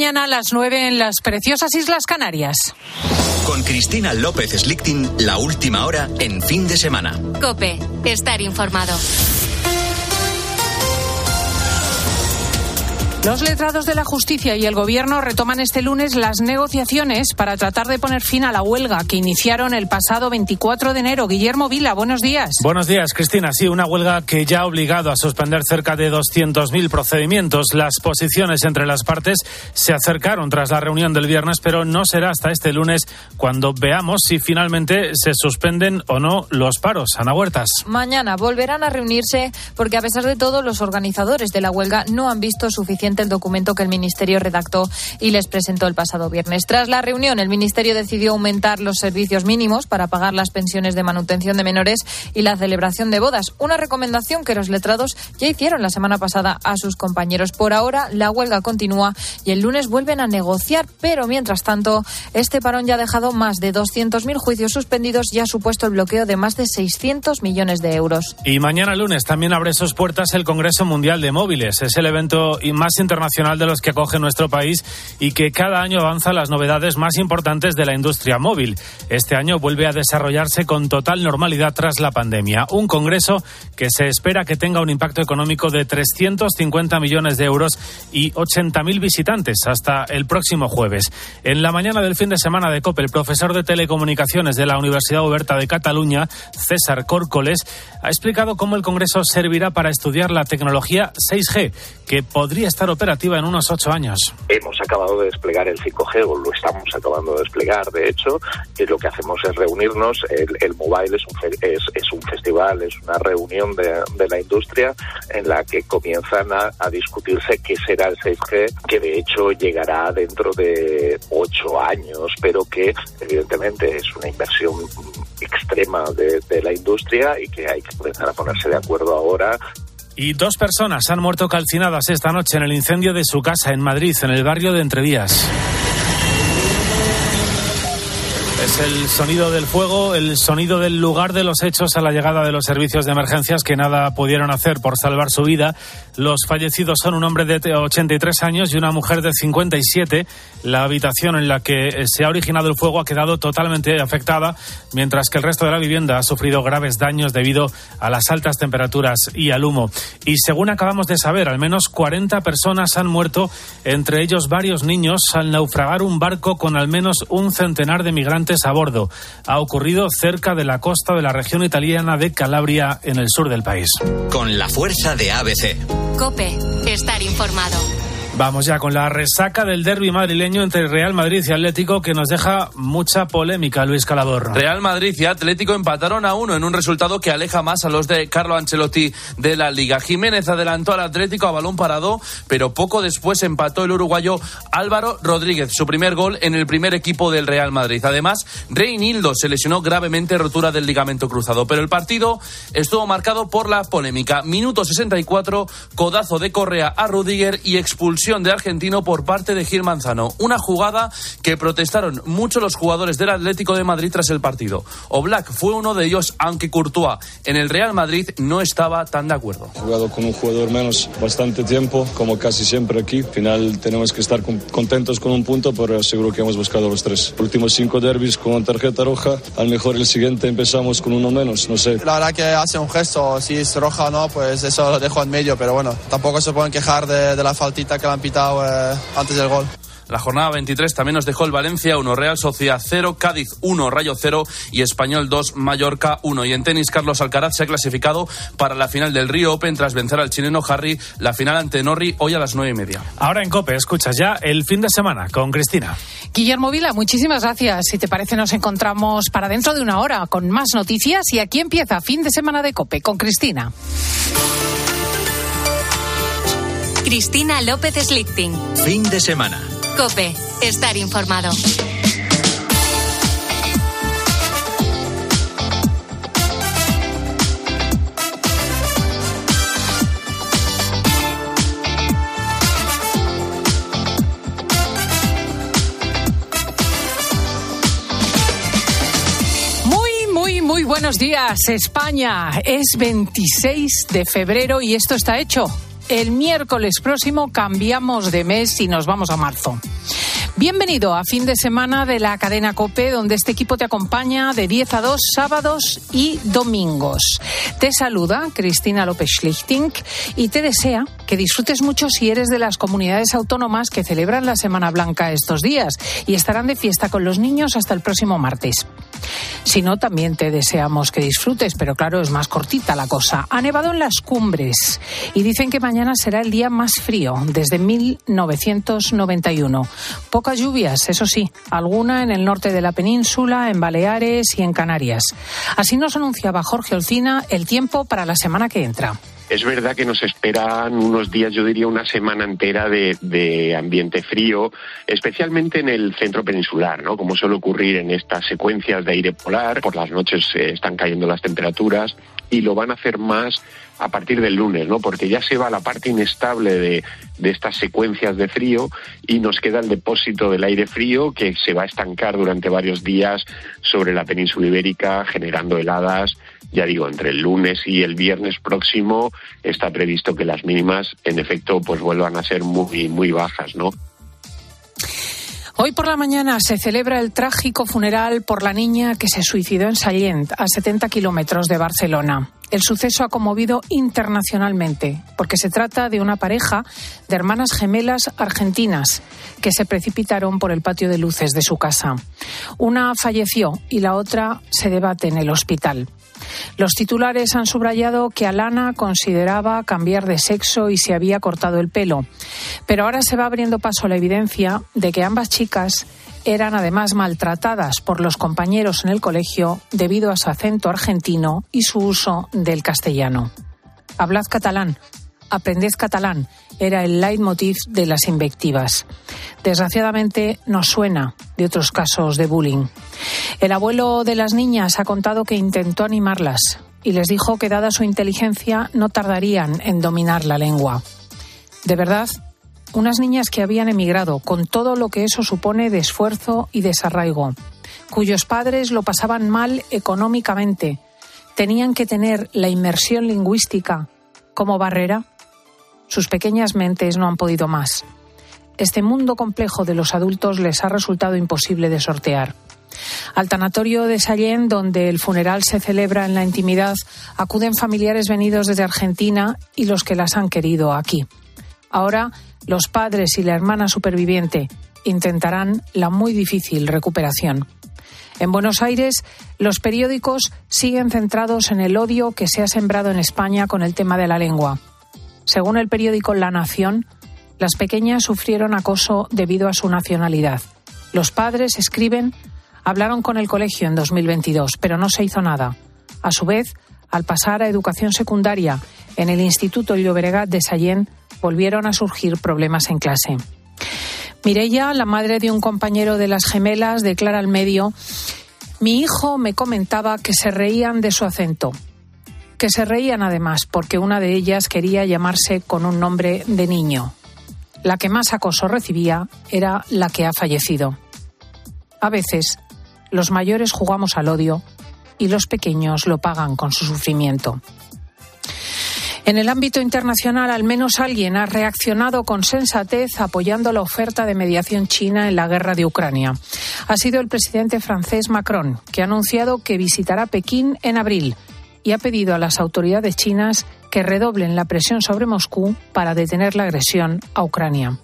mañana a las 9 en las preciosas Islas Canarias. Con Cristina López Slichting, la última hora en fin de semana. Cope, estar informado. Los letrados de la justicia y el gobierno retoman este lunes las negociaciones para tratar de poner fin a la huelga que iniciaron el pasado 24 de enero. Guillermo Vila, buenos días. Buenos días, Cristina. Sí, una huelga que ya ha obligado a suspender cerca de 200.000 procedimientos. Las posiciones entre las partes se acercaron tras la reunión del viernes, pero no será hasta este lunes cuando veamos si finalmente se suspenden o no los paros. Ana Huertas. Mañana volverán a reunirse porque, a pesar de todo, los organizadores de la huelga no han visto suficiente el documento que el Ministerio redactó y les presentó el pasado viernes. Tras la reunión, el Ministerio decidió aumentar los servicios mínimos para pagar las pensiones de manutención de menores y la celebración de bodas, una recomendación que los letrados ya hicieron la semana pasada a sus compañeros. Por ahora, la huelga continúa y el lunes vuelven a negociar, pero mientras tanto, este parón ya ha dejado más de 200.000 juicios suspendidos y ha supuesto el bloqueo de más de 600 millones de euros. Y mañana lunes también abre sus puertas el Congreso Mundial de Móviles. Es el evento más internacional de los que acoge nuestro país y que cada año avanza las novedades más importantes de la industria móvil. Este año vuelve a desarrollarse con total normalidad tras la pandemia. Un congreso que se espera que tenga un impacto económico de 350 millones de euros y 80.000 visitantes hasta el próximo jueves. En la mañana del fin de semana de COPE, el profesor de telecomunicaciones de la Universidad Oberta de Cataluña, César Córcoles, ha explicado cómo el congreso servirá para estudiar la tecnología 6G, que podría estar operativa en unos ocho años. Hemos acabado de desplegar el 5G, o lo estamos acabando de desplegar, de hecho, y lo que hacemos es reunirnos. El, Mobile es un, es, es, un festival, es una reunión de, de la industria en la que comienzan a, a, discutirse qué será el 6G, que de hecho llegará dentro de ocho años, pero que evidentemente es una inversión extrema de, de la industria y que hay que comenzar a ponerse de acuerdo ahora y dos personas han muerto calcinadas esta noche en el incendio de su casa en Madrid, en el barrio de Entrevías. Es el sonido del fuego, el sonido del lugar de los hechos a la llegada de los servicios de emergencias que nada pudieron hacer por salvar su vida. Los fallecidos son un hombre de 83 años y una mujer de 57. La habitación en la que se ha originado el fuego ha quedado totalmente afectada, mientras que el resto de la vivienda ha sufrido graves daños debido a las altas temperaturas y al humo. Y según acabamos de saber, al menos 40 personas han muerto, entre ellos varios niños, al naufragar un barco con al menos un centenar de migrantes a bordo. Ha ocurrido cerca de la costa de la región italiana de Calabria, en el sur del país. Con la fuerza de ABC. Cope, estar informado. Vamos ya con la resaca del derby madrileño entre Real Madrid y Atlético que nos deja mucha polémica, Luis Calabor. Real Madrid y Atlético empataron a uno en un resultado que aleja más a los de Carlo Ancelotti de la Liga. Jiménez adelantó al Atlético a balón parado, pero poco después empató el uruguayo Álvaro Rodríguez, su primer gol en el primer equipo del Real Madrid. Además, Reinildo se lesionó gravemente rotura del ligamento cruzado, pero el partido estuvo marcado por la polémica. Minuto 64, codazo de Correa a Rudiger y expulsión de argentino por parte de Gil Manzano. Una jugada que protestaron mucho los jugadores del Atlético de Madrid tras el partido. Oblak fue uno de ellos, aunque Courtois en el Real Madrid no estaba tan de acuerdo. He jugado con un jugador menos bastante tiempo, como casi siempre aquí. Al final tenemos que estar contentos con un punto, pero seguro que hemos buscado los tres. Últimos cinco derbis con tarjeta roja, al mejor el siguiente empezamos con uno menos, no sé. La verdad que hace un gesto, si es roja o no, pues eso lo dejo en medio, pero bueno, tampoco se pueden quejar de, de la faltita que le han pitado eh, antes del gol. La jornada 23 también nos dejó el Valencia 1, Real Sociedad 0, Cádiz 1, Rayo 0 y Español 2, Mallorca 1. Y en tenis, Carlos Alcaraz se ha clasificado para la final del Río Open tras vencer al chileno Harry, la final ante Norri hoy a las 9 y media. Ahora en COPE, escuchas ya el fin de semana con Cristina. Guillermo Vila, muchísimas gracias. Si te parece, nos encontramos para dentro de una hora con más noticias. Y aquí empieza fin de semana de COPE con Cristina. Cristina López Slichting. Fin de semana. Cope, estar informado. Muy, muy, muy buenos días, España. Es 26 de febrero y esto está hecho. El miércoles próximo cambiamos de mes y nos vamos a marzo. Bienvenido a fin de semana de la cadena Cope, donde este equipo te acompaña de 10 a 2 sábados y domingos. Te saluda Cristina López Schlichting y te desea que disfrutes mucho si eres de las comunidades autónomas que celebran la Semana Blanca estos días y estarán de fiesta con los niños hasta el próximo martes. Si no, también te deseamos que disfrutes, pero claro, es más cortita la cosa. Ha nevado en las cumbres y dicen que mañana será el día más frío desde 1991. Pocas lluvias, eso sí, alguna en el norte de la península, en Baleares y en Canarias. Así nos anunciaba Jorge Olcina el tiempo para la semana que entra. Es verdad que nos esperan unos días, yo diría una semana entera de, ambiente frío, especialmente en el centro peninsular, ¿no? Como suele ocurrir en estas secuencias de aire polar, por las noches eh, están cayendo las temperaturas y lo van a hacer más a partir del lunes, ¿no? Porque ya se va la parte inestable de, de, estas secuencias de frío y nos queda el depósito del aire frío que se va a estancar durante varios días sobre la península ibérica, generando heladas ya digo, entre el lunes y el viernes próximo está previsto que las mínimas, en efecto, pues vuelvan a ser muy, muy bajas, ¿no? Hoy por la mañana se celebra el trágico funeral por la niña que se suicidó en Sallent, a 70 kilómetros de Barcelona. El suceso ha conmovido internacionalmente, porque se trata de una pareja de hermanas gemelas argentinas que se precipitaron por el patio de luces de su casa. Una falleció y la otra se debate en el hospital. Los titulares han subrayado que Alana consideraba cambiar de sexo y se había cortado el pelo. Pero ahora se va abriendo paso la evidencia de que ambas chicas eran además maltratadas por los compañeros en el colegio debido a su acento argentino y su uso del castellano. Hablad catalán, aprended catalán, era el leitmotiv de las invectivas. Desgraciadamente nos suena de otros casos de bullying. El abuelo de las niñas ha contado que intentó animarlas y les dijo que dada su inteligencia no tardarían en dominar la lengua. De verdad, unas niñas que habían emigrado con todo lo que eso supone de esfuerzo y desarraigo, cuyos padres lo pasaban mal económicamente, tenían que tener la inmersión lingüística como barrera. Sus pequeñas mentes no han podido más. Este mundo complejo de los adultos les ha resultado imposible de sortear. Al tanatorio de Sallén, donde el funeral se celebra en la intimidad, acuden familiares venidos desde Argentina y los que las han querido aquí. Ahora, los padres y la hermana superviviente intentarán la muy difícil recuperación. En Buenos Aires, los periódicos siguen centrados en el odio que se ha sembrado en España con el tema de la lengua. Según el periódico La Nación, las pequeñas sufrieron acoso debido a su nacionalidad. Los padres escriben hablaron con el colegio en 2022, pero no se hizo nada. A su vez, al pasar a educación secundaria en el Instituto Llobregat de Sallén, volvieron a surgir problemas en clase. Mireia, la madre de un compañero de las gemelas, declara al medio, mi hijo me comentaba que se reían de su acento, que se reían además porque una de ellas quería llamarse con un nombre de niño. La que más acoso recibía era la que ha fallecido. A veces los mayores jugamos al odio y los pequeños lo pagan con su sufrimiento. En el ámbito internacional, al menos alguien ha reaccionado con sensatez apoyando la oferta de mediación china en la guerra de Ucrania. Ha sido el presidente francés Macron, que ha anunciado que visitará Pekín en abril y ha pedido a las autoridades chinas que redoblen la presión sobre Moscú para detener la agresión a Ucrania.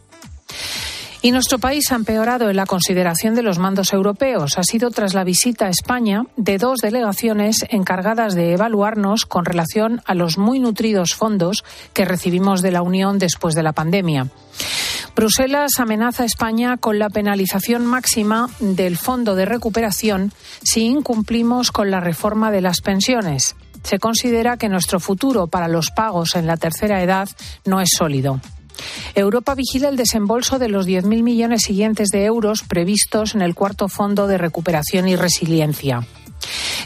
Y nuestro país ha empeorado en la consideración de los mandos europeos. Ha sido tras la visita a España de dos delegaciones encargadas de evaluarnos con relación a los muy nutridos fondos que recibimos de la Unión después de la pandemia. Bruselas amenaza a España con la penalización máxima del Fondo de Recuperación si incumplimos con la reforma de las pensiones. Se considera que nuestro futuro para los pagos en la tercera edad no es sólido. Europa vigila el desembolso de los 10.000 millones siguientes de euros previstos en el cuarto Fondo de Recuperación y Resiliencia.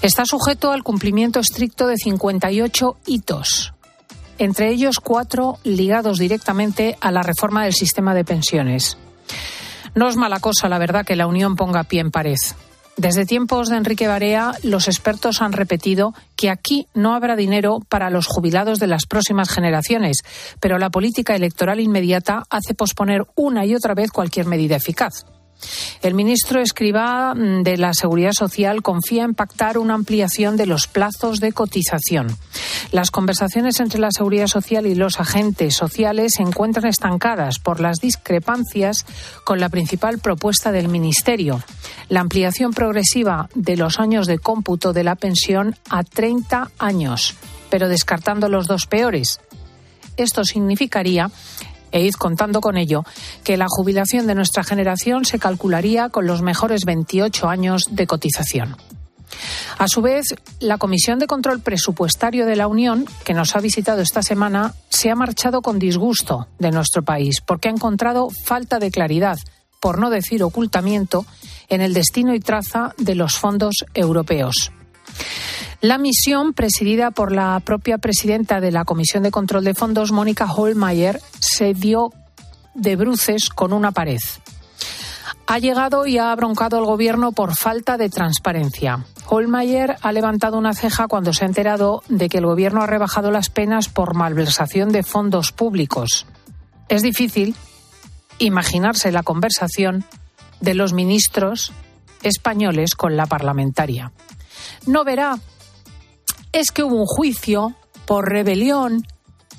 Está sujeto al cumplimiento estricto de 58 hitos, entre ellos cuatro ligados directamente a la reforma del sistema de pensiones. No es mala cosa, la verdad, que la Unión ponga pie en pared. Desde tiempos de Enrique Barea, los expertos han repetido que aquí no habrá dinero para los jubilados de las próximas generaciones, pero la política electoral inmediata hace posponer una y otra vez cualquier medida eficaz. El ministro Escribá mm, de la Seguridad Social confía en pactar una ampliación de los plazos de cotización. Las conversaciones entre la Seguridad Social y los agentes sociales se encuentran estancadas por las discrepancias con la principal propuesta del Ministerio, la ampliación progresiva de los años de cómputo de la pensión a 30 años, pero descartando los dos peores. Esto significaría e id contando con ello, que la jubilación de nuestra generación se calcularía con los mejores 28 años de cotización. A su vez, la Comisión de Control Presupuestario de la Unión, que nos ha visitado esta semana, se ha marchado con disgusto de nuestro país porque ha encontrado falta de claridad, por no decir ocultamiento, en el destino y traza de los fondos europeos. La misión, presidida por la propia presidenta de la Comisión de Control de Fondos, Mónica Holmeyer, se dio de bruces con una pared. Ha llegado y ha broncado al gobierno por falta de transparencia. Holmeyer ha levantado una ceja cuando se ha enterado de que el gobierno ha rebajado las penas por malversación de fondos públicos. Es difícil imaginarse la conversación de los ministros españoles con la parlamentaria. No verá es que hubo un juicio por rebelión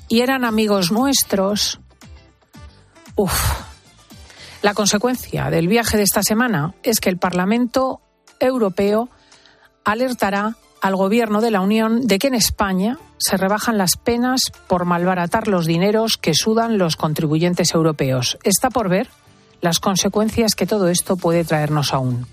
y eran amigos nuestros. Uf. La consecuencia del viaje de esta semana es que el Parlamento Europeo alertará al Gobierno de la Unión de que en España se rebajan las penas por malbaratar los dineros que sudan los contribuyentes europeos. Está por ver las consecuencias que todo esto puede traernos aún.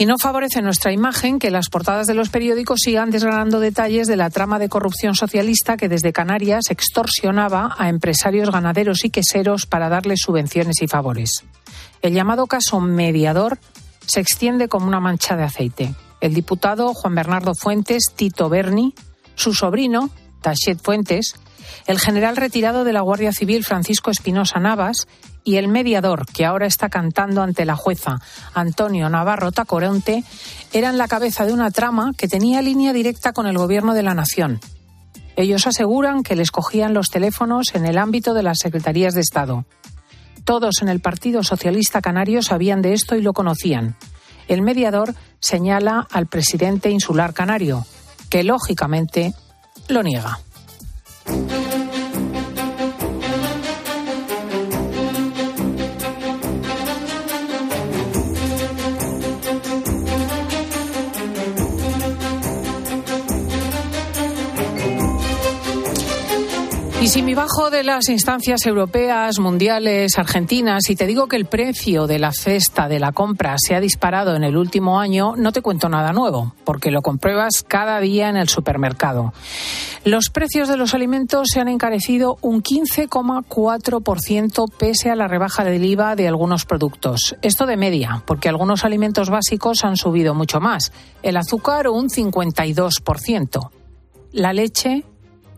Y no favorece nuestra imagen que las portadas de los periódicos sigan desgranando detalles de la trama de corrupción socialista que desde Canarias extorsionaba a empresarios ganaderos y queseros para darles subvenciones y favores. El llamado caso mediador se extiende como una mancha de aceite. El diputado Juan Bernardo Fuentes, Tito Berni, su sobrino, Tachet Fuentes, el general retirado de la Guardia Civil Francisco Espinosa Navas y el mediador que ahora está cantando ante la jueza Antonio Navarro Tacoronte eran la cabeza de una trama que tenía línea directa con el gobierno de la nación. Ellos aseguran que les cogían los teléfonos en el ámbito de las secretarías de Estado. Todos en el Partido Socialista Canario sabían de esto y lo conocían. El mediador señala al presidente insular canario, que lógicamente lo niega. Si me bajo de las instancias europeas, mundiales, argentinas y te digo que el precio de la cesta de la compra se ha disparado en el último año, no te cuento nada nuevo, porque lo compruebas cada día en el supermercado. Los precios de los alimentos se han encarecido un 15,4% pese a la rebaja del IVA de algunos productos. Esto de media, porque algunos alimentos básicos han subido mucho más. El azúcar un 52%, la leche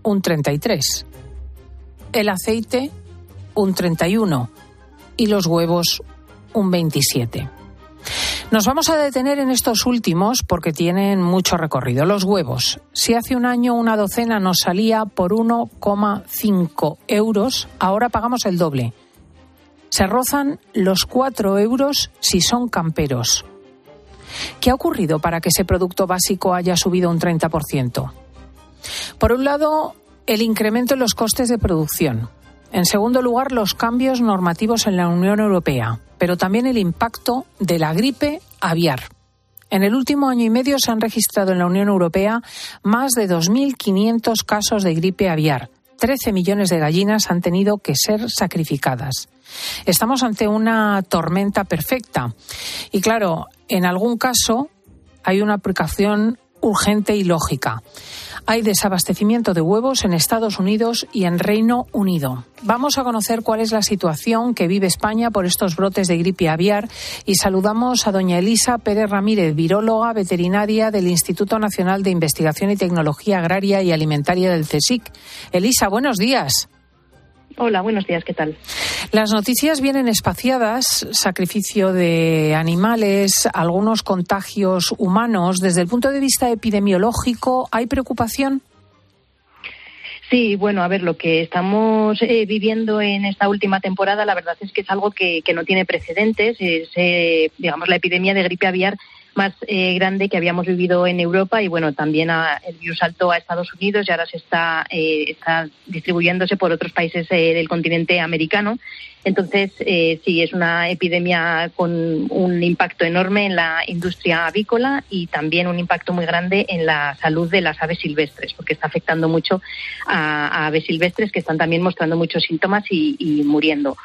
un 33% el aceite un 31 y los huevos un 27. Nos vamos a detener en estos últimos porque tienen mucho recorrido. Los huevos. Si hace un año una docena nos salía por 1,5 euros, ahora pagamos el doble. Se rozan los 4 euros si son camperos. ¿Qué ha ocurrido para que ese producto básico haya subido un 30%? Por un lado, el incremento en los costes de producción. En segundo lugar, los cambios normativos en la Unión Europea, pero también el impacto de la gripe aviar. En el último año y medio se han registrado en la Unión Europea más de 2.500 casos de gripe aviar. 13 millones de gallinas han tenido que ser sacrificadas. Estamos ante una tormenta perfecta. Y claro, en algún caso hay una aplicación urgente y lógica. Hay desabastecimiento de huevos en Estados Unidos y en Reino Unido. Vamos a conocer cuál es la situación que vive España por estos brotes de gripe aviar y saludamos a doña Elisa Pérez Ramírez, viróloga veterinaria del Instituto Nacional de Investigación y Tecnología Agraria y Alimentaria del CSIC. Elisa, buenos días. Hola, buenos días, ¿qué tal? Las noticias vienen espaciadas, sacrificio de animales, algunos contagios humanos. Desde el punto de vista epidemiológico, ¿hay preocupación? Sí, bueno, a ver, lo que estamos eh, viviendo en esta última temporada, la verdad es que es algo que, no tiene precedentes. Es, eh, digamos, la epidemia de gripe aviar más eh, grande que habíamos vivido en Europa y bueno también el virus saltó a Estados Unidos y ahora se está, está distribuyéndose por otros países del continente americano entonces, eh, sí, es una epidemia con un impacto enorme en la industria avícola y también un impacto muy grande en la salud de las aves silvestres, porque está afectando mucho a, aves silvestres que están también mostrando muchos síntomas y, muriendo.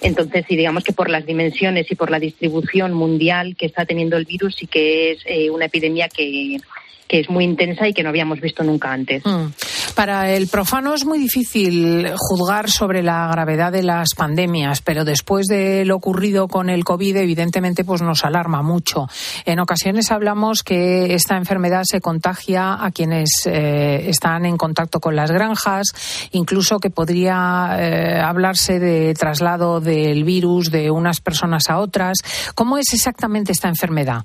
Entonces, sí, digamos que por las dimensiones y por la distribución mundial que está teniendo el virus, sí que es eh, una epidemia que que es muy intensa y que no habíamos visto nunca antes. Mm. Para el profano es muy difícil juzgar sobre la gravedad de las pandemias, pero después de lo ocurrido con el COVID, evidentemente, pues nos alarma mucho. En ocasiones hablamos que esta enfermedad se contagia a quienes eh, están en contacto con las granjas, incluso que podría eh, hablarse de traslado del virus de unas personas a otras. ¿Cómo es exactamente esta enfermedad?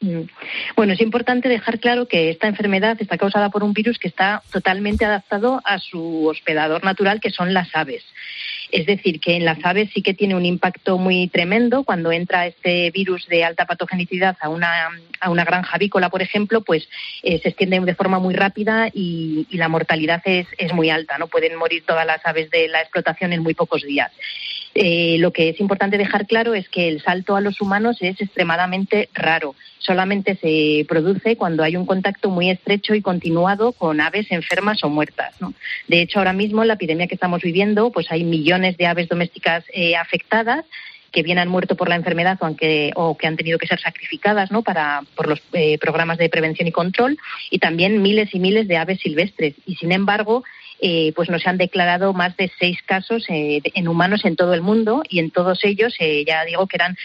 Mm. Bueno, es importante dejar claro que esta enfermedad está causada por un virus que está totalmente adaptado a su hospedador natural, que son las aves. Es decir, que en las aves sí que tiene un impacto muy tremendo. Cuando entra este virus de alta patogenicidad a una, a una granja avícola, por ejemplo, pues eh, se extiende de forma muy rápida y, la mortalidad es, es, muy alta. No pueden morir todas las aves de la explotación en muy pocos días. Eh, lo que es importante dejar claro es que el salto a los humanos es extremadamente raro. Solamente se produce cuando hay un contacto muy estrecho y continuado con aves enfermas o muertas. De hecho, ahora mismo en la epidemia que estamos viviendo, pues hay millones de aves domésticas eh, afectadas que bien han muerto por la enfermedad o, que han tenido que ser sacrificadas ¿no? para, por los eh, programas de prevención y control, y también miles y miles de aves silvestres. Y sin embargo, eh, pues nos han declarado más de seis casos eh, en humanos en todo el mundo y en todos ellos, eh, ya digo que eran,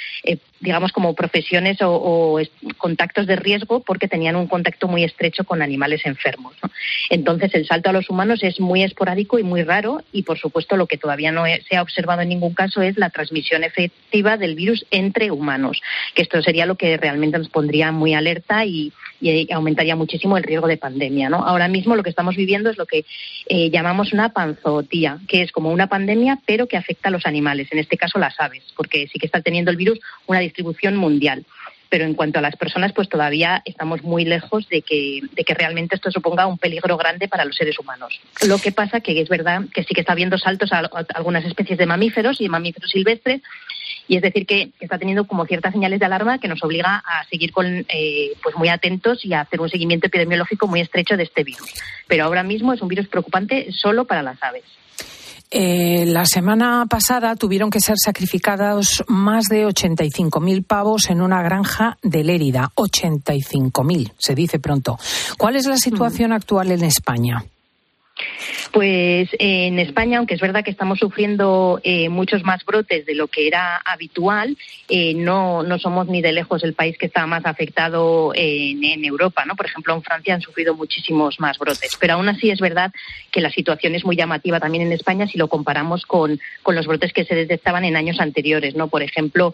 digamos, como profesiones o, contactos de riesgo porque tenían un contacto muy estrecho con animales enfermos. Entonces, el salto a los humanos es muy esporádico y muy raro y, por supuesto, lo que todavía no se ha observado en ningún caso es la transmisión efectiva del virus entre humanos, que esto sería lo que realmente nos pondría muy alerta y, aumentaría muchísimo el riesgo de pandemia. ¿no? Ahora mismo lo que estamos viviendo es lo que llamamos una panzotía, que es como una pandemia, pero que afecta a los animales, en este caso las aves, porque sí que está teniendo el virus una distribución mundial. Pero en cuanto a las personas, pues todavía estamos muy lejos de que, de que realmente esto suponga un peligro grande para los seres humanos. Lo que pasa que es verdad que sí que está habiendo saltos a algunas especies de mamíferos y mamíferos silvestres, y es decir que está teniendo como ciertas señales de alarma que nos obliga a seguir con eh, pues muy atentos y a hacer un seguimiento epidemiológico muy estrecho de este virus. Pero ahora mismo es un virus preocupante solo para las aves. Eh, la semana pasada tuvieron que ser sacrificados más de 85.000 pavos en una granja de Lérida. 85.000, se dice pronto. ¿Cuál es la situación actual en España? Pues eh, en España, aunque es verdad que estamos sufriendo eh, muchos más brotes de lo que era habitual, eh, no, no somos ni de lejos el país que está más afectado en, Europa. ¿no? Por ejemplo, en Francia han sufrido muchísimos más brotes. Pero aún así es verdad que la situación es muy llamativa también en España si lo comparamos con, con los brotes que se detectaban en años anteriores. ¿no? Por ejemplo,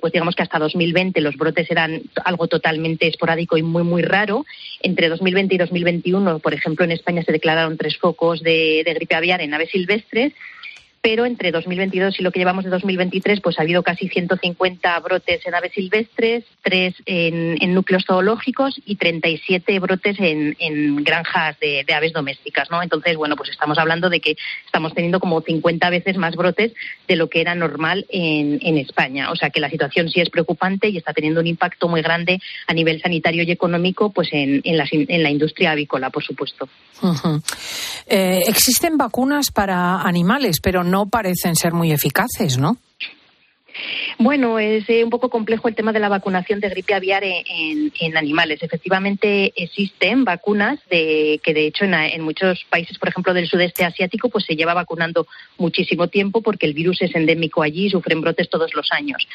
pues digamos que hasta 2020 los brotes eran algo totalmente esporádico y muy, muy raro. Entre 2020 y 2021, por ejemplo, en España se declararon tres focos de, gripe aviar en aves silvestres pero entre 2022 y lo que llevamos de 2023, pues ha habido casi 150 brotes en aves silvestres, tres en, núcleos zoológicos y 37 brotes en, granjas de, aves domésticas, ¿no? Entonces, bueno, pues estamos hablando de que estamos teniendo como 50 veces más brotes de lo que era normal en, España. O sea que la situación sí es preocupante y está teniendo un impacto muy grande a nivel sanitario y económico, pues en, la, industria avícola, por supuesto. Eh, existen vacunas para animales, pero no no parecen ser muy eficaces, ¿no? Bueno, es eh, un poco complejo el tema de la vacunación de gripe aviar en, animales. Efectivamente, existen vacunas de, que, de hecho, en, muchos países, por ejemplo, del sudeste asiático, pues se lleva vacunando muchísimo tiempo porque el virus es endémico allí y sufren brotes todos los años.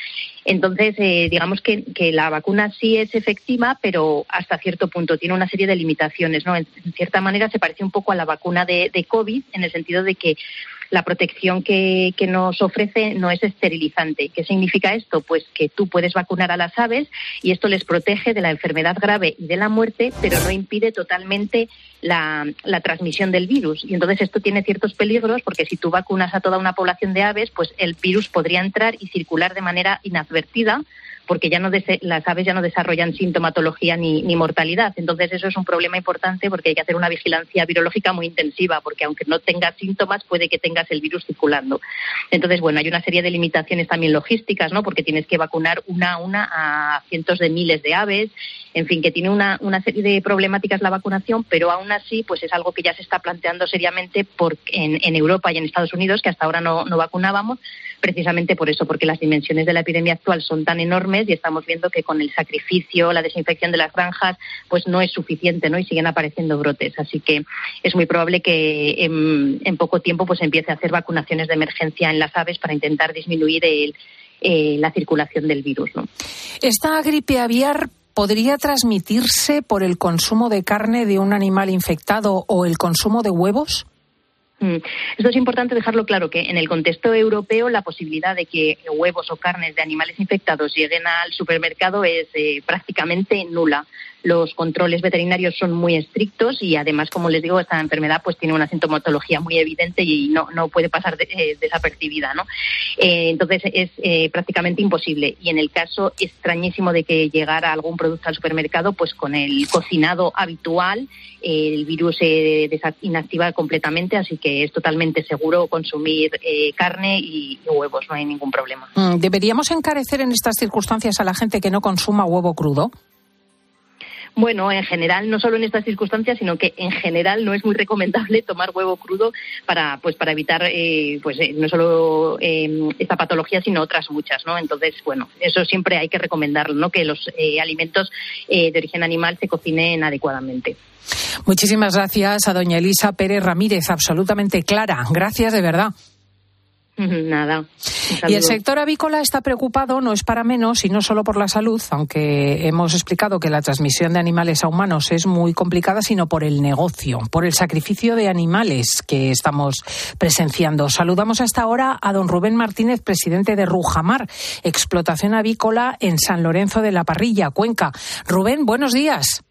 Entonces, eh, digamos que, la vacuna sí es efectiva, pero hasta cierto punto tiene una serie de limitaciones. ¿no? En, cierta manera se parece un poco a la vacuna de, de COVID, en el sentido de que la protección que, que nos ofrece no es esterilizante. ¿Qué significa esto? Pues que tú puedes vacunar a las aves y esto les protege de la enfermedad grave y de la muerte, pero no impide totalmente la, la, transmisión del virus. Y entonces esto tiene ciertos peligros porque si tú vacunas a toda una población de aves, pues el virus podría entrar y circular de manera inadvertida porque ya no las aves ya no desarrollan sintomatología ni, mortalidad. Entonces eso es un problema importante porque hay que hacer una vigilancia virológica muy intensiva porque aunque no tengas síntomas puede que tengas el virus circulando. Entonces, bueno, hay una serie de limitaciones también logísticas, ¿no? Porque tienes que vacunar una a una a cientos de miles de aves en fin, que tiene una, una serie de problemáticas la vacunación, pero aún así, pues es algo que ya se está planteando seriamente por, en, en Europa y en Estados Unidos, que hasta ahora no vacunábamos, precisamente por eso, porque las dimensiones de la epidemia actual son tan enormes y estamos viendo que con el sacrificio, la desinfección de las granjas, pues no es suficiente, ¿no? Y siguen apareciendo brotes. Así que es muy probable que en, poco tiempo pues empiece a hacer vacunaciones de emergencia en las aves para intentar disminuir eh, la circulación del virus. ¿no? Esta gripe aviar podría transmitirse por el consumo de carne de un animal infectado o el consumo de huevos? Mm. Esto es importante dejarlo claro que en el contexto europeo la posibilidad de que huevos o carnes de animales infectados lleguen al supermercado es eh, prácticamente nula los controles veterinarios son muy estrictos y además, como les digo, esta enfermedad pues tiene una sintomatología muy evidente y no, no puede pasar eh, desapercibida, ¿no? Eh, entonces es eh, prácticamente imposible. Y en el caso extrañísimo de que llegara algún producto al supermercado, pues con el cocinado habitual el virus se inactiva completamente, así que es totalmente seguro consumir carne y, y, huevos, no hay ningún problema. Mm, ¿Deberíamos encarecer en estas circunstancias a la gente que no consuma huevo crudo? Bueno, en general, no solo en estas circunstancias, sino que en general no es muy recomendable tomar huevo crudo para, pues, para evitar, eh, pues, eh, no solo eh, esta patología, sino otras muchas, ¿no? Entonces, bueno, eso siempre hay que recomendarlo, ¿no? Que los eh, alimentos de origen animal se cocinen adecuadamente. Muchísimas gracias a doña Elisa Pérez Ramírez, absolutamente clara. Gracias de verdad. Nada. Y el sector avícola está preocupado, no es para menos, y no solo por la salud, aunque hemos explicado que la transmisión de animales a humanos es muy complicada, sino por el negocio, por el sacrificio de animales que estamos presenciando. Saludamos hasta ahora a don Rubén Martínez, presidente de Rujamar, explotación avícola en San Lorenzo de la Parrilla, Cuenca. Rubén, buenos días.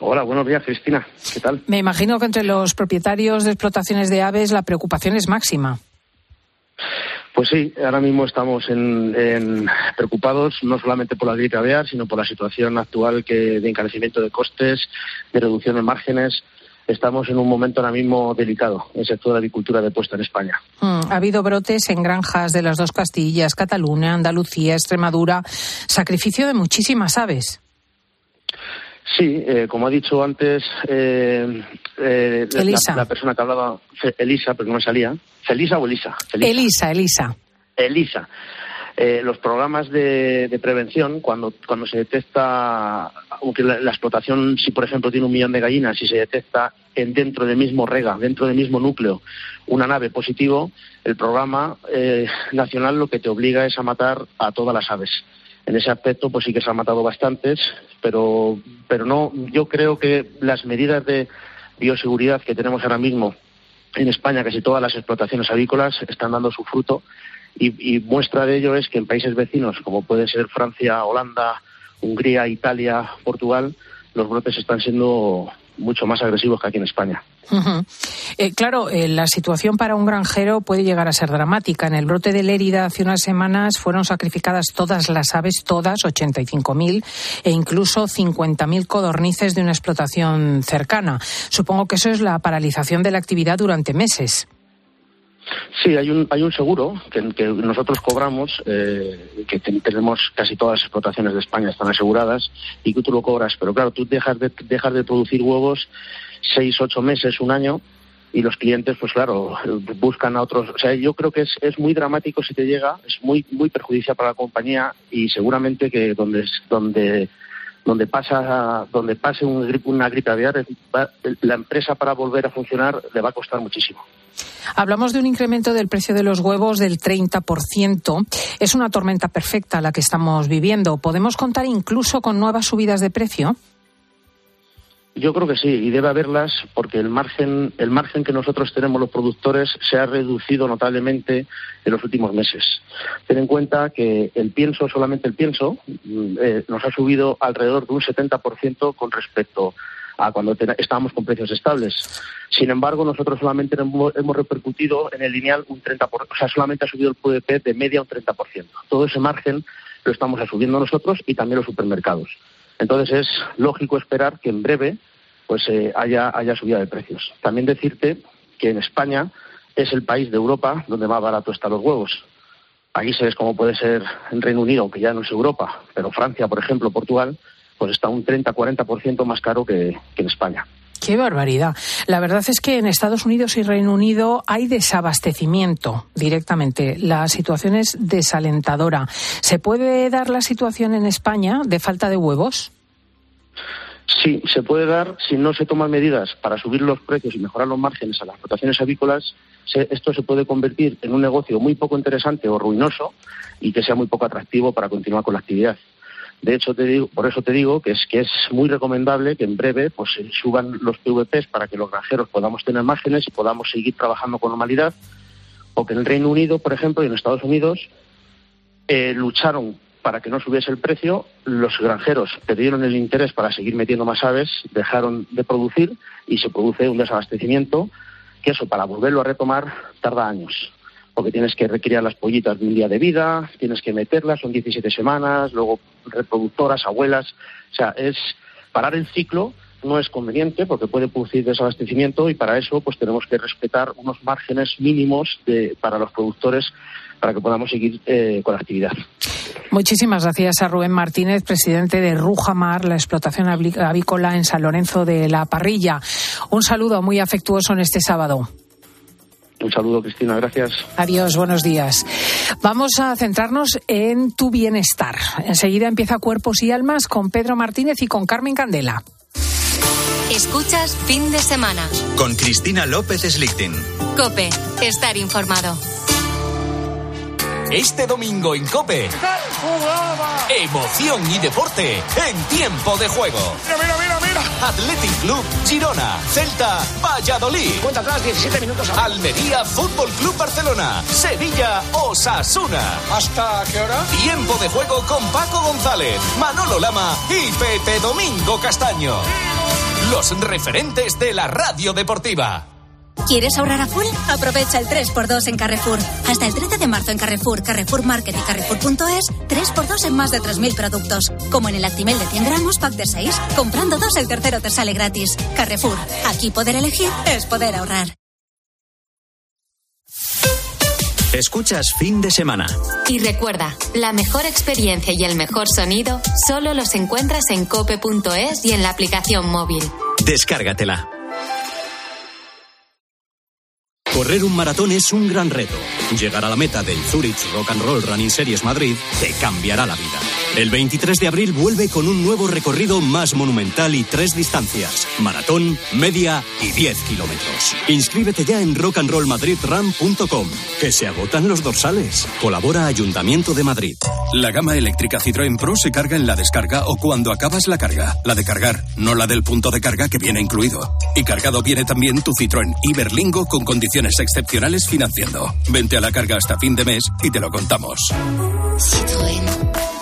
Hola, buenos días, Cristina. ¿Qué tal? Me imagino que entre los propietarios de explotaciones de aves la preocupación es máxima. Pues sí, ahora mismo estamos en, preocupados no solamente por la gripe aviar, sino por la situación actual que de encarecimiento de costes, de reducción de márgenes. Estamos en un momento ahora mismo delicado en el sector de agricultura de puesta en España. Mm, ha habido brotes en granjas de las dos Castillas, Cataluña, Andalucía, Extremadura, sacrificio de muchísimas aves. Sí, eh, como ha dicho antes eh, eh, la, persona que hablaba, Elisa, pero no me salía. ¿Felisa o Elisa? Elisa, Elisa. Elisa. los programas de, prevención, cuando, cuando se detecta, aunque la, explotación, si por ejemplo tiene un millón de gallinas, si se detecta en, dentro del mismo rega, dentro del mismo núcleo, una nave positivo, el programa nacional lo que te obliga es a matar a todas las aves en ese aspecto pues sí que se han matado bastantes, pero, pero no, yo creo que las medidas de bioseguridad que tenemos ahora mismo en España, casi todas las explotaciones avícolas están dando su fruto y, y muestra de ello es que en países vecinos como puede ser Francia, Holanda, Hungría, Italia, Portugal, los brotes están siendo mucho más agresivos que aquí en España. Eh, claro, eh, la situación para un granjero puede llegar a ser dramática. En el brote de Lérida hace unas semanas fueron sacrificadas todas las aves, todas, 85.000, e incluso 50.000 codornices de una explotación cercana. Supongo que eso es la paralización de la actividad durante meses. Sí, hay un, hay un seguro que, nosotros cobramos, eh, que tenemos casi todas las explotaciones de España están aseguradas y que tú lo cobras. Pero claro, tú dejas de, dejas de producir huevos seis, ocho meses, un año y los clientes, pues claro, buscan a otros. O sea, yo creo que es, es muy dramático si te llega, es muy, muy perjudicial para la compañía y seguramente que donde, donde donde pasa donde pase un, una gripe aviar, la empresa para volver a funcionar le va a costar muchísimo. Hablamos de un incremento del precio de los huevos del 30%. Es una tormenta perfecta la que estamos viviendo. ¿Podemos contar incluso con nuevas subidas de precio? Yo creo que sí, y debe haberlas porque el margen, el margen que nosotros tenemos los productores se ha reducido notablemente en los últimos meses. Ten en cuenta que el pienso, solamente el pienso, mm, eh, nos ha subido alrededor de un 70% con respecto a cuando estábamos con precios estables. Sin embargo, nosotros solamente hemos, repercutido en el lineal un 30%, o sea, solamente ha subido el PVP de media un 30%. Todo ese margen lo estamos asumiendo nosotros y también los supermercados. Entonces es lógico esperar que en breve pues eh, haya, haya subida de precios. También decirte que en España es el país de Europa donde más barato están los huevos. Países como puede ser en Reino Unido, aunque ya no es Europa, pero Francia, por ejemplo, Portugal, pues está un 30-40% más caro que, que en España. Qué barbaridad. La verdad es que en Estados Unidos y Reino Unido hay desabastecimiento directamente. La situación es desalentadora. ¿Se puede dar la situación en España de falta de huevos? Sí, se puede dar si no se toman medidas para subir los precios y mejorar los márgenes a las explotaciones avícolas. esto se puede convertir en un negocio muy poco interesante o ruinoso y que sea muy poco atractivo para continuar con la actividad. De hecho, te digo, por eso te digo que es que es muy recomendable que en breve pues suban los PVPs para que los granjeros podamos tener márgenes y podamos seguir trabajando con normalidad. O que en el Reino Unido, por ejemplo, y en Estados Unidos eh, lucharon para que no subiese el precio, los granjeros perdieron el interés para seguir metiendo más aves, dejaron de producir y se produce un desabastecimiento que eso para volverlo a retomar tarda años porque tienes que recriar las pollitas de un día de vida, tienes que meterlas, son 17 semanas, luego reproductoras, abuelas, o sea, es parar el ciclo no es conveniente porque puede producir desabastecimiento y para eso pues tenemos que respetar unos márgenes mínimos de, para los productores para que podamos seguir eh, con la actividad. Muchísimas gracias a Rubén Martínez, presidente de Rujamar, la explotación avícola en San Lorenzo de la Parrilla. Un saludo muy afectuoso en este sábado. Un saludo, Cristina, gracias. Adiós, buenos días. Vamos a centrarnos en tu bienestar. Enseguida empieza Cuerpos y Almas con Pedro Martínez y con Carmen Candela. Escuchas fin de semana. Con Cristina López Slichting. Cope, estar informado. Este domingo en Cope. Emoción y deporte en tiempo de juego. Mira, mira, mira. Athletic Club Girona, Celta, Valladolid. Cuenta atrás, 17 minutos. Almería Fútbol Club Barcelona, Sevilla, Osasuna. ¿Hasta qué hora? Tiempo de juego con Paco González, Manolo Lama y Pepe Domingo Castaño. Los referentes de la radio deportiva. ¿Quieres ahorrar a full? Aprovecha el 3x2 en Carrefour. Hasta el 13 de marzo en Carrefour, Carrefour Market y Carrefour.es, 3x2 en más de 3.000 productos. Como en el Actimel de 100 gramos, pack de 6. Comprando dos, el tercero te sale gratis. Carrefour. Aquí poder elegir es poder ahorrar. Escuchas fin de semana. Y recuerda, la mejor experiencia y el mejor sonido solo los encuentras en cope.es y en la aplicación móvil. Descárgatela. Correr un maratón es un gran reto. Llegar a la meta del Zurich Rock and Roll Running Series Madrid te cambiará la vida. El 23 de abril vuelve con un nuevo recorrido más monumental y tres distancias: maratón, media y 10 kilómetros. Inscríbete ya en rockandrollmadridrun.com, que se agotan los dorsales. Colabora Ayuntamiento de Madrid. La gama eléctrica Citroën Pro se carga en la descarga o cuando acabas la carga. La de cargar, no la del punto de carga que viene incluido. Y cargado viene también tu Citroën Iberlingo con condiciones excepcionales financiando. Vente a la carga hasta fin de mes y te lo contamos. Citroën.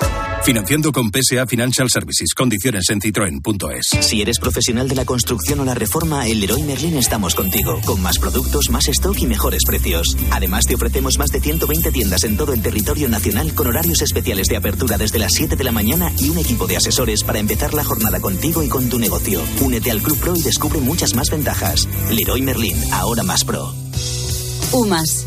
Financiando con PSA Financial Services. Condiciones en citroen.es. Si eres profesional de la construcción o la reforma, en Leroy Merlin estamos contigo. Con más productos, más stock y mejores precios. Además, te ofrecemos más de 120 tiendas en todo el territorio nacional con horarios especiales de apertura desde las 7 de la mañana y un equipo de asesores para empezar la jornada contigo y con tu negocio. Únete al Club Pro y descubre muchas más ventajas. Leroy Merlin, ahora más pro. UMAS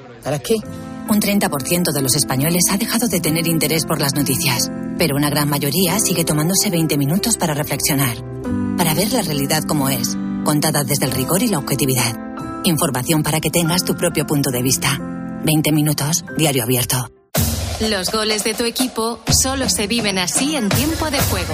¿Para qué? Un 30% de los españoles ha dejado de tener interés por las noticias, pero una gran mayoría sigue tomándose 20 minutos para reflexionar, para ver la realidad como es, contada desde el rigor y la objetividad. Información para que tengas tu propio punto de vista. 20 minutos, diario abierto. Los goles de tu equipo solo se viven así en tiempo de juego.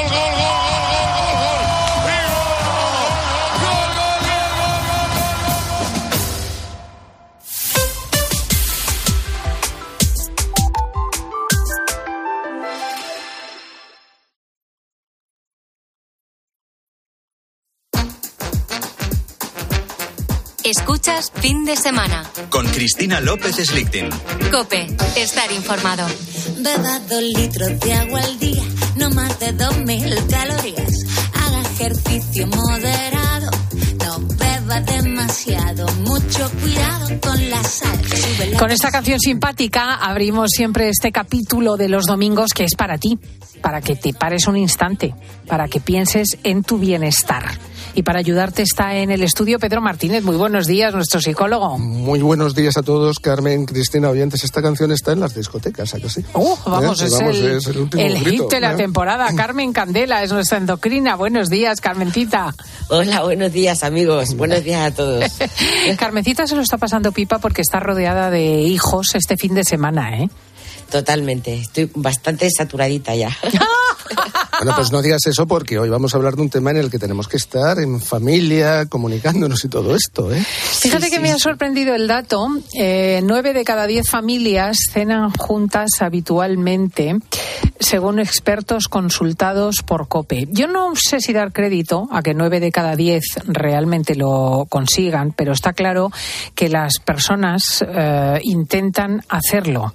Escuchas fin de semana. Con Cristina López Slichting. Cope, estar informado. Beba dos litros de agua al día, no más de dos mil calorías. Haga ejercicio moderado, no beba demasiado. Mucho cuidado con la sal. La Con esta canción simpática abrimos siempre este capítulo de los domingos que es para ti, para que te pares un instante, para que pienses en tu bienestar. Y para ayudarte está en el estudio Pedro Martínez. Muy buenos días, nuestro psicólogo. Muy buenos días a todos, Carmen, Cristina, oyentes. Esta canción está en las discotecas, ¿a que sí? Uh, vamos, ¿Eh? es, Vamos, el, es el último el grito, hit de la ¿eh? temporada. Carmen Candela es nuestra endocrina. Buenos días, Carmencita. Hola, buenos días amigos, buenos días a todos. Carmencita se lo está pasando pipa porque está rodeada de hijos este fin de semana, ¿eh? Totalmente, estoy bastante saturadita ya. Bueno, pues no digas eso porque hoy vamos a hablar de un tema en el que tenemos que estar en familia, comunicándonos y todo esto, ¿eh? Fíjate que me ha sorprendido el dato. Eh, nueve de cada diez familias cenan juntas habitualmente, según expertos consultados por COPE. Yo no sé si dar crédito a que nueve de cada diez realmente lo consigan, pero está claro que las personas eh, intentan hacerlo.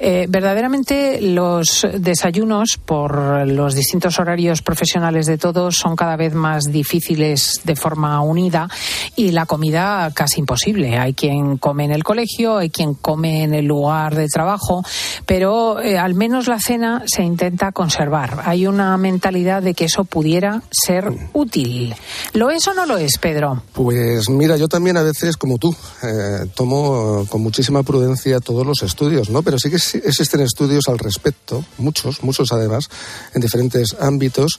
Eh, verdaderamente los desayunos por los distintos horarios profesionales de todos son cada vez más difíciles de forma unida y la comida casi imposible. Hay quien come en el colegio, hay quien come en el lugar de trabajo, pero eh, al menos la cena se intenta conservar. Hay una mentalidad de que eso pudiera ser útil. ¿Lo es o no lo es, Pedro? Pues mira, yo también a veces, como tú, eh, tomo con muchísima prudencia todos los estudios, ¿no? Pero sí que existen estudios al respecto, muchos, muchos además, en diferentes ámbitos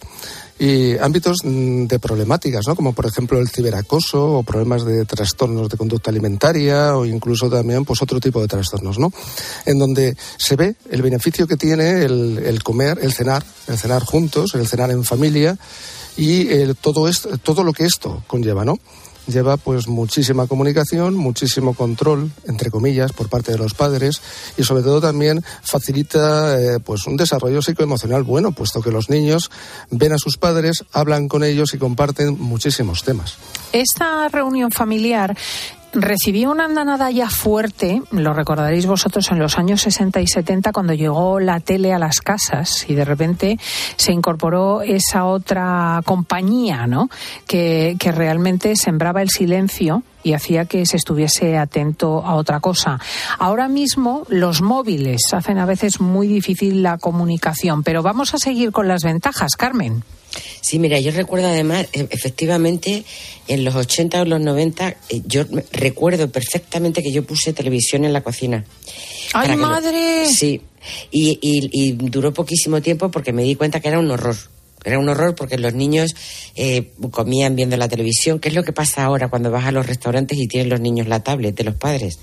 y ámbitos mm, de problemáticas, ¿no? Como por ejemplo el ciberacoso o problemas de trastornos de conducta alimentaria o incluso también pues otro tipo de trastornos, ¿no? En donde se ve el beneficio que tiene el, el comer, el cenar, el cenar juntos, el cenar en familia y el, todo esto, todo lo que esto conlleva, ¿no? Lleva pues muchísima comunicación, muchísimo control, entre comillas, por parte de los padres y sobre todo también facilita eh, pues un desarrollo psicoemocional bueno, puesto que los niños ven a sus padres, hablan con ellos y comparten muchísimos temas. Esta reunión familiar recibió una andanada ya fuerte, lo recordaréis vosotros, en los años 60 y 70 cuando llegó la tele a las casas y de repente se incorporó esa otra compañía, ¿no? Que, que realmente sembraba el silencio y hacía que se estuviese atento a otra cosa. Ahora mismo los móviles hacen a veces muy difícil la comunicación, pero vamos a seguir con las ventajas, Carmen. Sí, mira, yo recuerdo además, e- efectivamente, en los 80 o los 90, eh, yo recuerdo perfectamente que yo puse televisión en la cocina. ¡Ay, lo- madre! Sí, y, y- y duró poquísimo tiempo porque me di cuenta que era un horror. Era un horror porque los niños eh, comían viendo la televisión. ¿Qué es lo que pasa ahora cuando vas a los restaurantes y tienen los niños la tablet de los padres?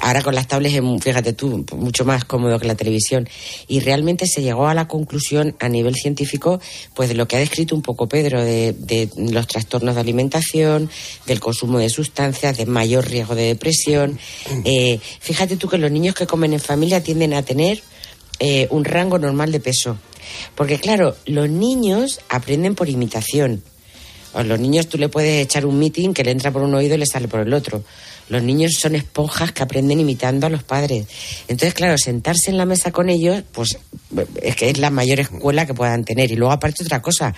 ahora con las tablets fíjate tú, mucho más cómodo que la televisión. Y realmente se llegó a la conclusión a nivel científico, pues de lo que ha descrito un poco Pedro, de, de los trastornos de alimentación, del consumo de sustancias, de mayor riesgo de depresión. Eh, fíjate tú que los niños que comen en familia tienden a tener eh, un rango normal de peso. Porque claro, los niños aprenden por imitación. A los niños tú le puedes echar un meeting que le entra por un oído y le sale por el otro. Los niños son esponjas que aprenden imitando a los padres. Entonces, claro, sentarse en la mesa con ellos, pues es que es la mayor escuela que puedan tener. Y luego, aparte, otra cosa,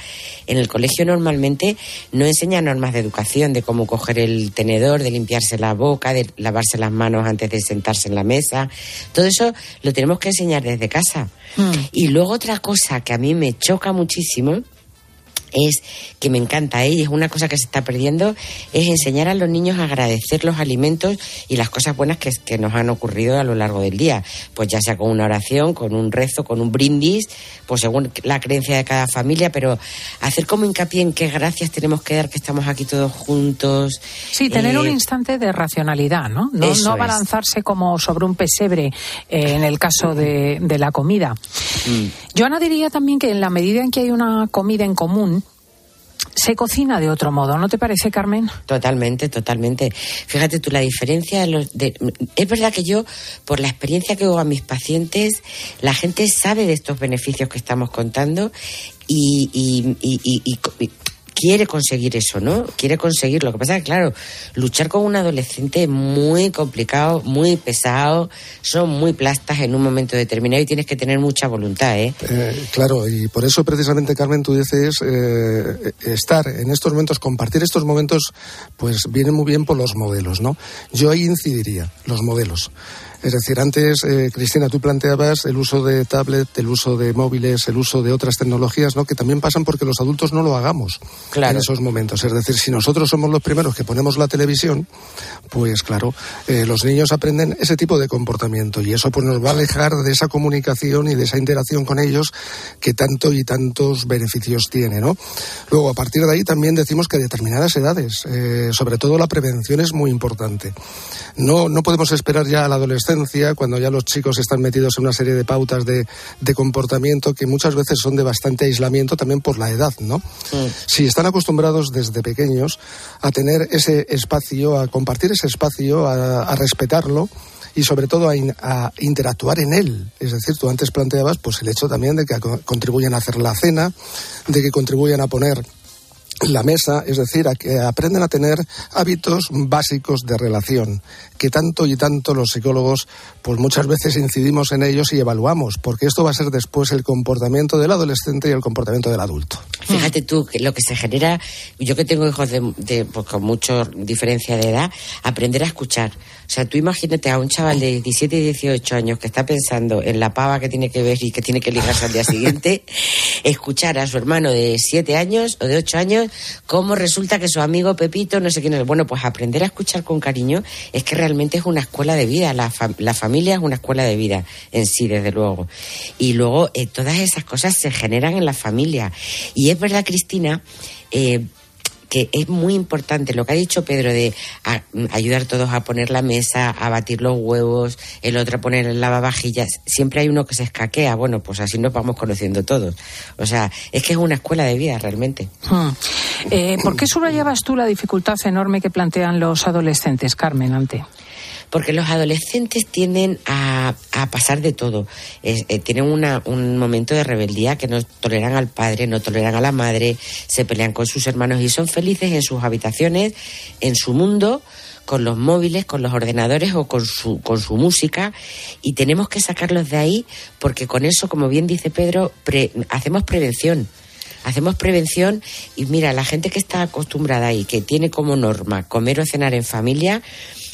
en el colegio normalmente no enseñan normas de educación, de cómo coger el tenedor, de limpiarse la boca, de lavarse las manos antes de sentarse en la mesa. Todo eso lo tenemos que enseñar desde casa. Y luego otra cosa que a mí me choca muchísimo es que me encanta ¿eh? y es una cosa que se está perdiendo, es enseñar a los niños a agradecer los alimentos y las cosas buenas que, que nos han ocurrido a lo largo del día. Pues ya sea con una oración, con un rezo, con un brindis, pues según la creencia de cada familia, pero hacer como hincapié en qué gracias tenemos que dar que estamos aquí todos juntos. Sí, tener Eh, un instante de racionalidad, ¿no? No, no es. abalanzarse como sobre un pesebre eh, en el caso de, de la comida. Mm. Joana diría también que en la medida en que hay una comida en común, se cocina de otro modo, ¿no te parece, Carmen? Totalmente, totalmente. Fíjate tú la diferencia de los de- es verdad que yo por la experiencia que hago a mis pacientes, la gente sabe de estos beneficios que estamos contando y, y- y- y- quiere conseguir eso, ¿no? Quiere conseguir. Lo que pasa es que, claro, luchar con un adolescente es muy complicado, muy pesado, son muy plastas en un momento determinado y tienes que tener mucha voluntad, ¿eh? Eh, claro, y por eso precisamente, Carmen, tú dices, eh, estar en estos momentos, compartir estos momentos, pues viene muy bien por los modelos, ¿no? Yo ahí incidiría, los modelos. Es decir, antes, eh, Cristina, tú planteabas el uso de tablet, el uso de móviles, el uso de otras tecnologías, ¿no? Que también pasan porque los adultos no lo hagamos Claro. en esos momentos. Es decir, si nosotros somos los primeros que ponemos la televisión, pues claro, eh, los niños aprenden ese tipo de comportamiento y eso pues nos va a alejar de esa comunicación y de esa interacción con ellos que tanto y tantos beneficios tiene, ¿no? Luego, a partir de ahí también decimos que a determinadas edades, eh, sobre todo la prevención es muy importante. No, no podemos esperar ya a la adolescencia, cuando ya los chicos están metidos en una serie de pautas de, de comportamiento que muchas veces son de bastante aislamiento también por la edad, ¿no? Si están acostumbrados desde pequeños a tener ese espacio, a compartir ese espacio, a, a respetarlo y sobre todo a, in- a interactuar en él. Es decir, tú antes planteabas pues el hecho también de que co- contribuyen a hacer la cena, de que contribuyen a poner la mesa, es decir, a que aprenden a tener hábitos básicos de relación, que tanto y tanto los psicólogos, pues muchas veces incidimos en ellos y evaluamos, porque esto va a ser después el comportamiento del adolescente y el comportamiento del adulto. Fíjate tú, que lo que se genera, yo que tengo hijos de, de, pues, con mucha diferencia de edad, aprender a escuchar. O sea, tú imagínate a un chaval de 17 y 18 años que está pensando en la pava que tiene que ver y que tiene que ligarse al día siguiente, escuchar a su hermano de 7 años o de 8 años cómo resulta que su amigo Pepito, no sé quién es. Bueno, pues aprender a escuchar con cariño es que realmente es una escuela de vida. La, fa- la familia es una escuela de vida en sí, desde luego. Y luego eh, todas esas cosas se generan en la familia. Y es verdad, Cristina, eh, que es muy importante lo que ha dicho Pedro de a- ayudar todos a poner la mesa, a batir los huevos, el otro a poner el lavavajillas. Siempre hay uno que se escaquea. Bueno, pues así nos vamos conociendo todos. O sea, es que es una escuela de vida realmente. Hmm. Eh, ¿Por qué subrayabas tú la dificultad enorme que plantean los adolescentes, Carmen, ante? Porque los adolescentes tienden a, pasar de todo. Eh, tienen una- un momento de rebeldía que no toleran al padre, no toleran a la madre, se pelean con sus hermanos y son felices en sus habitaciones, en su mundo, con los móviles, con los ordenadores o con su, con su música. Y tenemos que sacarlos de ahí porque con eso, como bien dice Pedro, pre- hacemos prevención. Hacemos prevención y mira, la gente que está acostumbrada y que tiene como norma comer o cenar en familia,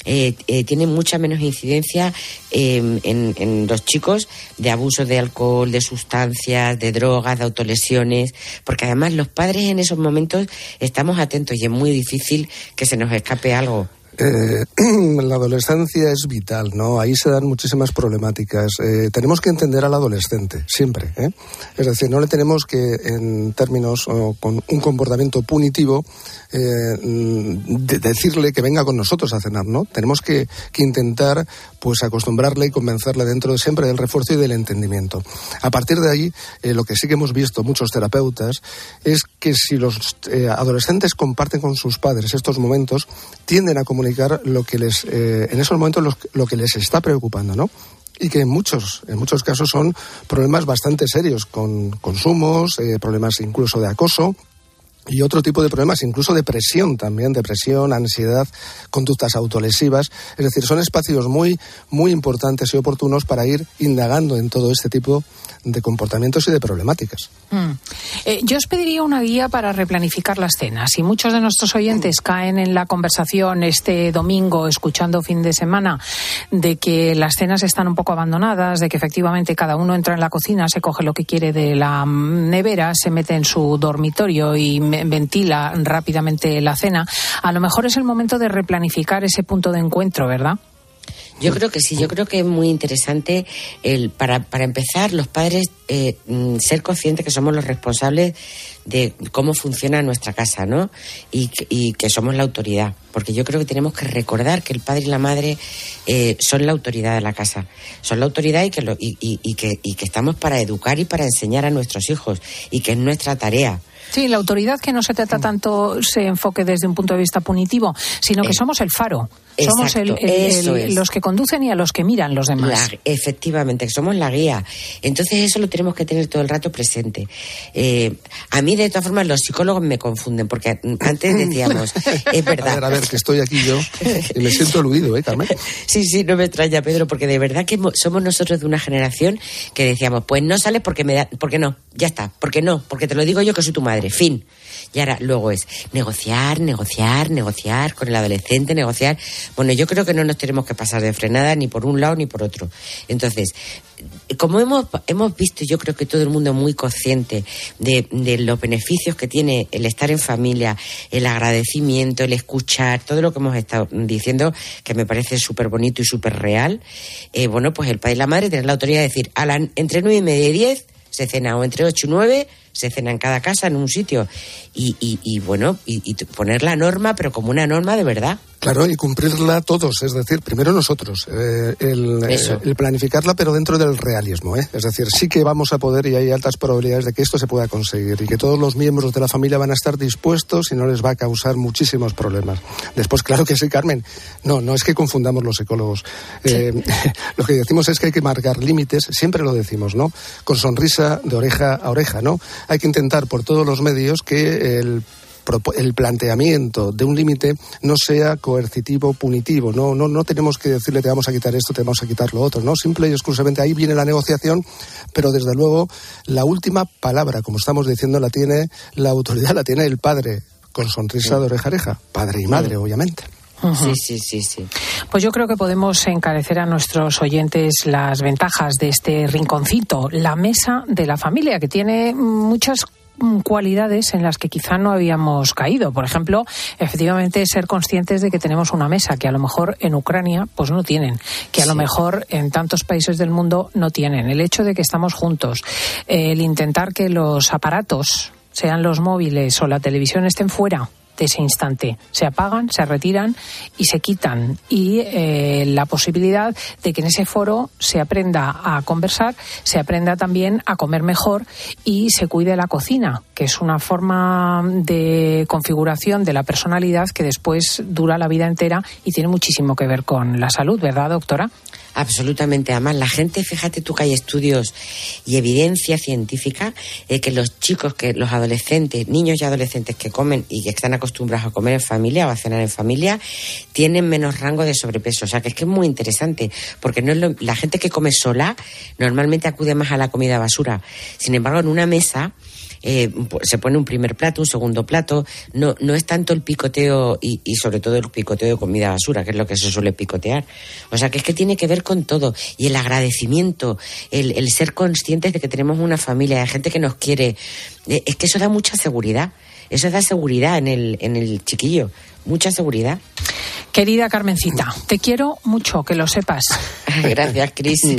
eh, eh, tiene mucha menos incidencia eh, en, en los chicos de abuso de alcohol, de sustancias, de drogas, de autolesiones, porque además los padres en esos momentos estamos atentos y es muy difícil que se nos escape algo. Eh, la adolescencia es vital, ¿no? Ahí se dan muchísimas problemáticas. Eh, tenemos que entender al adolescente, siempre. ¿eh? Es decir, no le tenemos que, en términos con un comportamiento punitivo, decirle que venga con nosotros a cenar, ¿no? Tenemos que, que, intentar, pues, acostumbrarle y convencerle dentro de siempre del refuerzo y del entendimiento. A partir de ahí, lo que sí que hemos visto muchos terapeutas es que si los adolescentes comparten con sus padres estos momentos, tienden a comunicar lo que les, eh, en esos momentos lo, que les está preocupando, ¿no? y que en muchos, en muchos casos son problemas bastante serios, con consumos, eh, problemas incluso de acoso, y otro tipo de problemas, incluso depresión también, depresión, ansiedad, conductas autolesivas. Es decir, son espacios muy, muy importantes y oportunos para ir indagando en todo este tipo de comportamientos y de problemáticas. Mm. Eh, yo os pediría una guía para replanificar las cenas. Si muchos de nuestros oyentes caen en la conversación este domingo, escuchando fin de semana, de que las cenas están un poco abandonadas, de que efectivamente cada uno entra en la cocina, se coge lo que quiere de la nevera, se mete en su dormitorio y ventila rápidamente la cena, a lo mejor es el momento de replanificar ese punto de encuentro, ¿verdad? Yo creo que sí, yo creo que es muy interesante el, para, para empezar los padres eh, mm, ser conscientes que somos los responsables de cómo funciona nuestra casa, ¿no? Y, que somos la autoridad, porque yo creo que tenemos que recordar que el padre y la madre eh, son la autoridad de la casa, son la autoridad y que, lo, y, y, que, y que estamos para educar y para enseñar a nuestros hijos y que es nuestra tarea. Sí, la autoridad que no se trata tanto se enfoque desde un punto de vista punitivo, sino que eh, somos el faro. Somos los que conducen y a los que miran los demás. efectivamente, somos la guía. Entonces eso lo tenemos que tener todo el rato presente. Eh, a mí, de todas formas, los psicólogos me confunden, porque antes decíamos, es verdad. A ver, a ver, que estoy aquí yo y me siento aludido, ¿eh, Carmen? Sí, sí, no me extraña, Pedro, porque de verdad que somos nosotros de una generación que decíamos, pues no sales porque me da, porque no, ya está, porque no, porque te lo digo yo que soy tu madre fin. Y ahora luego es negociar, negociar, negociar con el adolescente, negociar. Bueno, yo creo que no nos tenemos que pasar de frenada ni por un lado ni por otro. Entonces, como hemos, hemos visto, yo creo que todo el mundo muy consciente de, los beneficios que tiene el estar en familia, el agradecimiento, el escuchar, todo lo que hemos estado diciendo, que me parece súper bonito y súper real, eh, bueno, pues el padre y la madre tienen la autoridad de decir, Alan, entre nueve y media y diez se cena o entre ocho y nueve se cena en cada casa en un sitio y, y, bueno y, poner la norma pero como una norma de verdad Claro, y cumplirla todos, es decir, primero nosotros, eh, el, eh, el, planificarla, pero dentro del realismo. ¿eh? Es decir, sí que vamos a poder y hay altas probabilidades de que esto se pueda conseguir y que todos los miembros de la familia van a estar dispuestos y no les va a causar muchísimos problemas. Después, claro que sí, Carmen. No, no es que confundamos los psicólogos. Eh, lo que decimos es que hay que marcar límites, siempre lo decimos, ¿no? Con sonrisa de oreja a oreja, ¿no? Hay que intentar por todos los medios que el el planteamiento de un límite no sea coercitivo, punitivo. No, no, no tenemos que decirle te vamos a quitar esto, te vamos a quitar lo otro. No, simple y exclusivamente ahí viene la negociación, pero desde luego la última palabra, como estamos diciendo, la tiene la autoridad, la tiene el padre, con sonrisa de oreja a oreja, padre y madre, obviamente. Sí, sí, sí, sí. Pues yo creo que podemos encarecer a nuestros oyentes las ventajas de este rinconcito, la mesa de la familia, que tiene muchas cualidades en las que quizá no habíamos caído. Por ejemplo, efectivamente ser conscientes de que tenemos una mesa que a lo mejor en Ucrania pues no tienen, que a lo mejor en tantos países del mundo no tienen. El hecho de que estamos juntos, el intentar que los aparatos sean los móviles o la televisión estén fuera de ese instante. Se apagan, se retiran y se quitan. Y eh, la posibilidad de que en ese foro se aprenda a conversar, se aprenda también a comer mejor y se cuide la cocina, que es una forma de configuración de la personalidad que después dura la vida entera y tiene muchísimo que ver con la salud, ¿verdad, doctora? Absolutamente. Además, la gente, fíjate tú que hay estudios y evidencia científica de que los chicos, que los adolescentes, niños y adolescentes que comen y que están acostumbrados a comer en familia o a cenar en familia, tienen menos rango de sobrepeso. O sea, que es que es muy interesante, porque no es la gente que come sola normalmente acude más a la comida basura. Sin embargo, en una mesa eh, se pone un primer plato, un segundo plato, no, no es tanto el picoteo y, sobre todo el picoteo de comida basura, que es lo que se suele picotear. O sea, que es que tiene que ver con todo. Y el agradecimiento, el, ser conscientes de que tenemos una familia, de gente que nos quiere, eh, es que eso da mucha seguridad eso da seguridad en el, en el chiquillo, mucha seguridad. Querida Carmencita, te quiero mucho, que lo sepas. Gracias, Cris.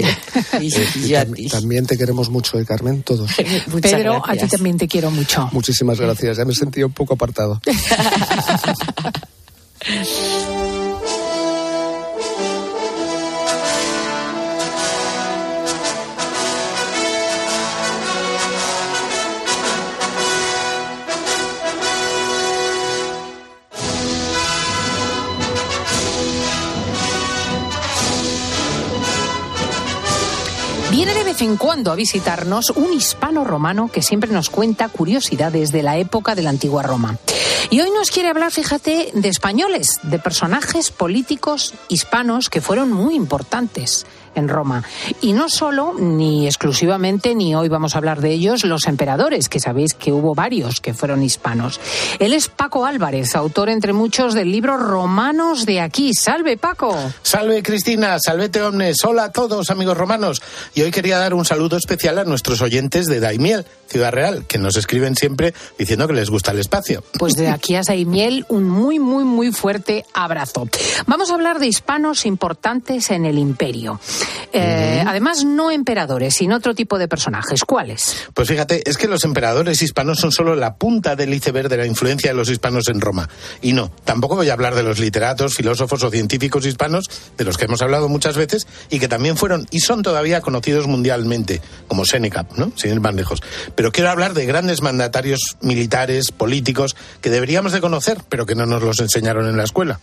Y, también te queremos mucho, ¿eh, Carmen? Todos. Pedro, a ti también te quiero mucho. Muchísimas gracias. Ya me sentí un poco apartado. Vez en cuando a visitarnos un hispano romano que siempre nos cuenta curiosidades de la época de la antigua Roma. Y hoy nos quiere hablar, fíjate, de españoles, de personajes políticos hispanos que fueron muy importantes en Roma. Y no solo, ni exclusivamente, ni hoy vamos a hablar de ellos, los emperadores, que sabéis que hubo varios que fueron hispanos. Él es Paco Álvarez, autor entre muchos del libro Romanos de aquí. Salve, Paco. Salve, Cristina. Salvete, omnes. Hola a todos, amigos romanos. Y hoy quería dar un saludo especial a nuestros oyentes de Daimiel, Ciudad Real, que nos escriben siempre diciendo que les gusta el espacio. Pues de aquí a Daimiel, un muy, muy, muy fuerte abrazo. Vamos a hablar de hispanos importantes en el imperio. Eh, además, no emperadores, sino otro tipo de personajes. ¿Cuáles? Pues fíjate, es que los emperadores hispanos son solo la punta del iceberg de la influencia de los hispanos en Roma. Y no, tampoco voy a hablar de los literatos, filósofos o científicos hispanos, de los que hemos hablado muchas veces, y que también fueron y son todavía conocidos mundialmente, como Seneca, ¿no? Sin ir más lejos. Pero quiero hablar de grandes mandatarios militares, políticos, que deberíamos de conocer, pero que no nos los enseñaron en la escuela.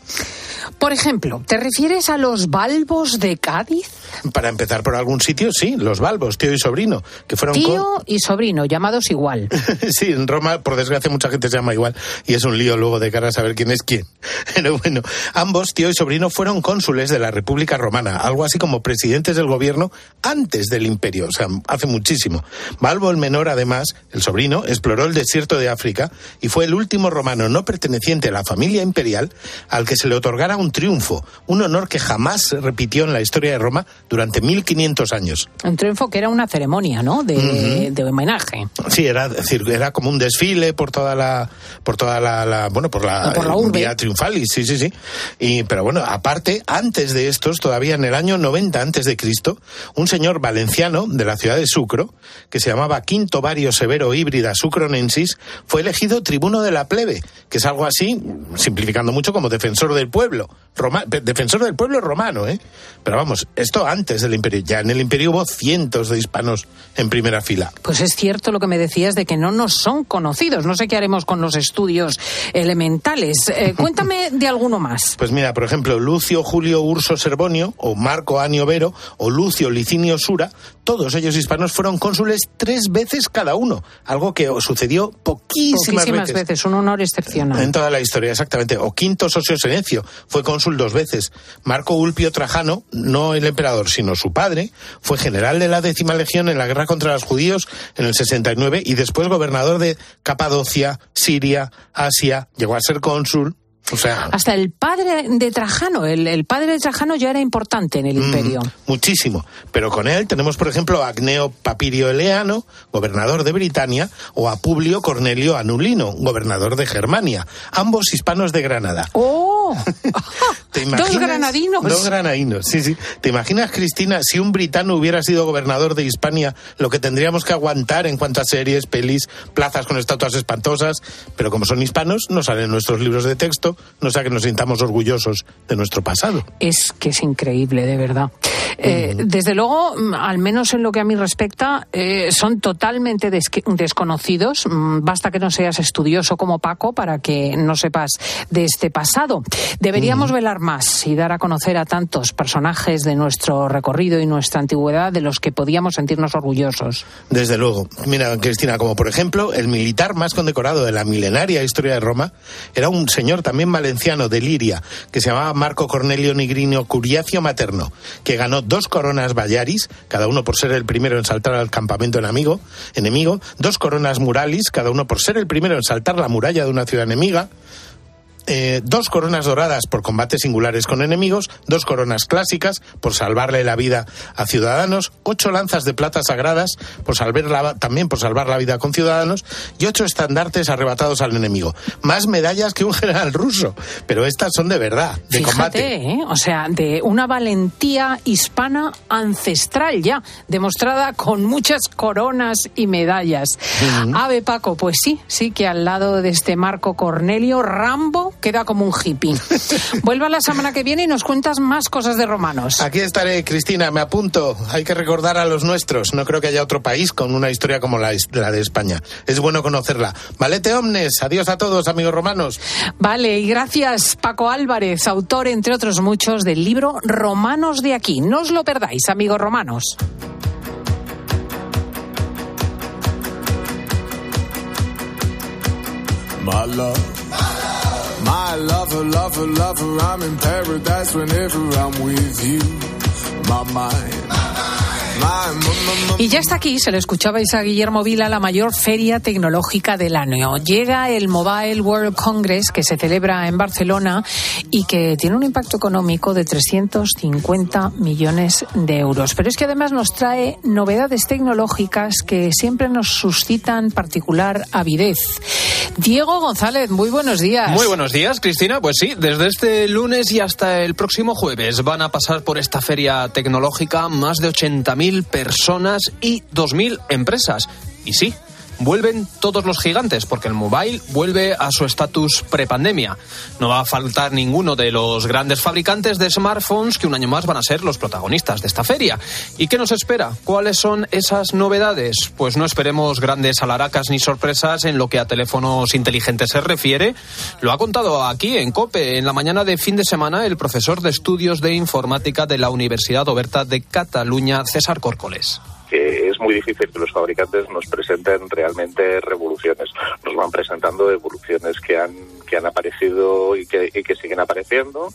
Por ejemplo, ¿te refieres a los balbos de Cádiz? Para empezar por algún sitio, sí, los balbos, tío y sobrino, que fueron... Tío y sobrino, llamados igual. sí, en Roma, por desgracia, mucha gente se llama igual y es un lío luego de cara a saber quién es quién. Pero bueno, ambos, tío y sobrino, fueron cónsules de la República Romana, algo así como presidentes del gobierno antes del imperio, o sea, hace muchísimo. Balbo el menor, además, el sobrino, exploró el desierto de África y fue el último romano no perteneciente a la familia imperial al que se le otorgara un triunfo, un honor que jamás se repitió en la historia de Roma durante 1500 años. Un triunfo que era una ceremonia, ¿no? De, de homenaje. Sí, era, decir, era como un desfile por toda la, por toda la, bueno, por la, por la urbe. vía triunfalis, sí, sí, sí. Y, pero bueno, aparte, antes de estos, todavía en el año 90 antes de Cristo, un señor valenciano de la ciudad de Sucro, que se llamaba Quinto Severo Híbrida Sucronensis, fue elegido tribuno de la plebe, que es algo así, simplificando mucho, como defensor del pueblo. Roma, defensor del pueblo romano, ¿eh? Pero vamos, esto antes del imperio. Ya en el imperio hubo cientos de hispanos en primera fila. Pues es cierto lo que me decías de que no nos son conocidos. No sé qué haremos con los estudios elementales. Eh, cuéntame de alguno más. Pues mira, por ejemplo, Lucio Julio Urso Serbonio, o Marco Anio Vero, o Lucio Licinio Sura, todos ellos hispanos fueron cónsules tres veces cada uno. Algo que sucedió poquísimas, Poquísimas veces. Un honor excepcional. En toda la historia, exactamente. O Quinto Sosio Senecio, fue cónsul dos veces. Marco Ulpio Trajano, no el emperador, sino su padre, fue general de la décima legión en la guerra contra los judíos en el 69 y después gobernador de Capadocia, Siria, Asia, llegó a ser cónsul. O sea, Hasta el padre de Trajano, el, el padre de Trajano ya era importante en el Mm, imperio. Muchísimo. Pero con él tenemos, por ejemplo, a Agneo Papirio Eleano, gobernador de Britania, o a Publio Cornelio Anulino, gobernador de Germania, ambos hispanos de Granada. ¡Oh! ¿Te Dos granadinos. Dos granadinos, sí, sí. ¿Te imaginas, Cristina, si un britano hubiera sido gobernador de Hispania, lo que tendríamos que aguantar en cuanto a series, pelis, plazas con estatuas espantosas? Pero como son hispanos, no salen nuestros libros de texto, no sea que nos sintamos orgullosos de nuestro pasado. Es que es increíble, de verdad. Eh, Desde luego, mm, al menos en lo que a mí respecta, eh, son totalmente desconocidos. Mm, Basta que no seas estudioso como Paco para que no sepas de este pasado. Deberíamos velar y dar a conocer a tantos personajes de nuestro recorrido y nuestra antigüedad de los que podíamos sentirnos orgullosos. Desde luego. Mira, Cristina, como por ejemplo, el militar más condecorado de la milenaria historia de Roma era un señor también valenciano de Liria, que se llamaba Marco Cornelio Nigrino Curiacio Materno, que ganó dos coronas Bayaris, cada uno por ser el primero en saltar al campamento enemigo, enemigo, dos coronas Muralis, cada uno por ser el primero en saltar la muralla de una ciudad enemiga, eh, dos coronas doradas por combates singulares con enemigos, dos coronas clásicas por salvarle la vida a ciudadanos, ocho lanzas de plata sagradas por salvar la, también por salvar la vida con ciudadanos y ocho estandartes arrebatados al enemigo. Más medallas que un general ruso, pero estas son de verdad, de Fíjate, combate. ¿eh? o sea, de una valentía hispana ancestral ya, demostrada con muchas coronas y medallas. Ave Paco, pues sí, sí que al lado de este Marco Cornelio, Rambo queda como un hippie. Vuelva la semana que viene y nos cuentas más cosas de romanos. Aquí estaré, Cristina, me apunto. Hay que recordar a los nuestros. No creo que haya otro país con una historia como la, la de España. Es bueno conocerla. Valete omnes. Adiós a todos, amigos romanos. Vale, y gracias Paco Álvarez, autor, entre otros muchos, del libro Romanos de aquí. No os lo perdáis, amigos romanos. My love, I love her, love her, love her. I'm in paradise whenever I'm with you. My mind. Y ya está aquí, se lo escuchabais a Guillermo Vila, la mayor feria tecnológica del año. Llega el Mobile World Congress que se celebra en Barcelona y que tiene un impacto económico de 350 millones de euros. Pero es que además nos trae novedades tecnológicas que siempre nos suscitan particular avidez. Diego González, muy buenos días. Muy buenos días, Cristina. Pues sí, desde este lunes y hasta el próximo jueves van a pasar por esta feria tecnológica más de 80.000 personas y 2.000 empresas. Y sí, vuelven todos los gigantes, porque el mobile vuelve a su estatus prepandemia. No va a faltar ninguno de los grandes fabricantes de smartphones que un año más van a ser los protagonistas de esta feria. ¿Y qué nos espera? ¿Cuáles son esas novedades? Pues no esperemos grandes alaracas ni sorpresas en lo que a teléfonos inteligentes se refiere. Lo ha contado aquí en COPE en la mañana de fin de semana el profesor de estudios de informática de la Universidad Oberta de Cataluña, César Córcoles es muy difícil que los fabricantes nos presenten realmente revoluciones. Nos van presentando evoluciones que han que han aparecido y que, y que siguen apareciendo,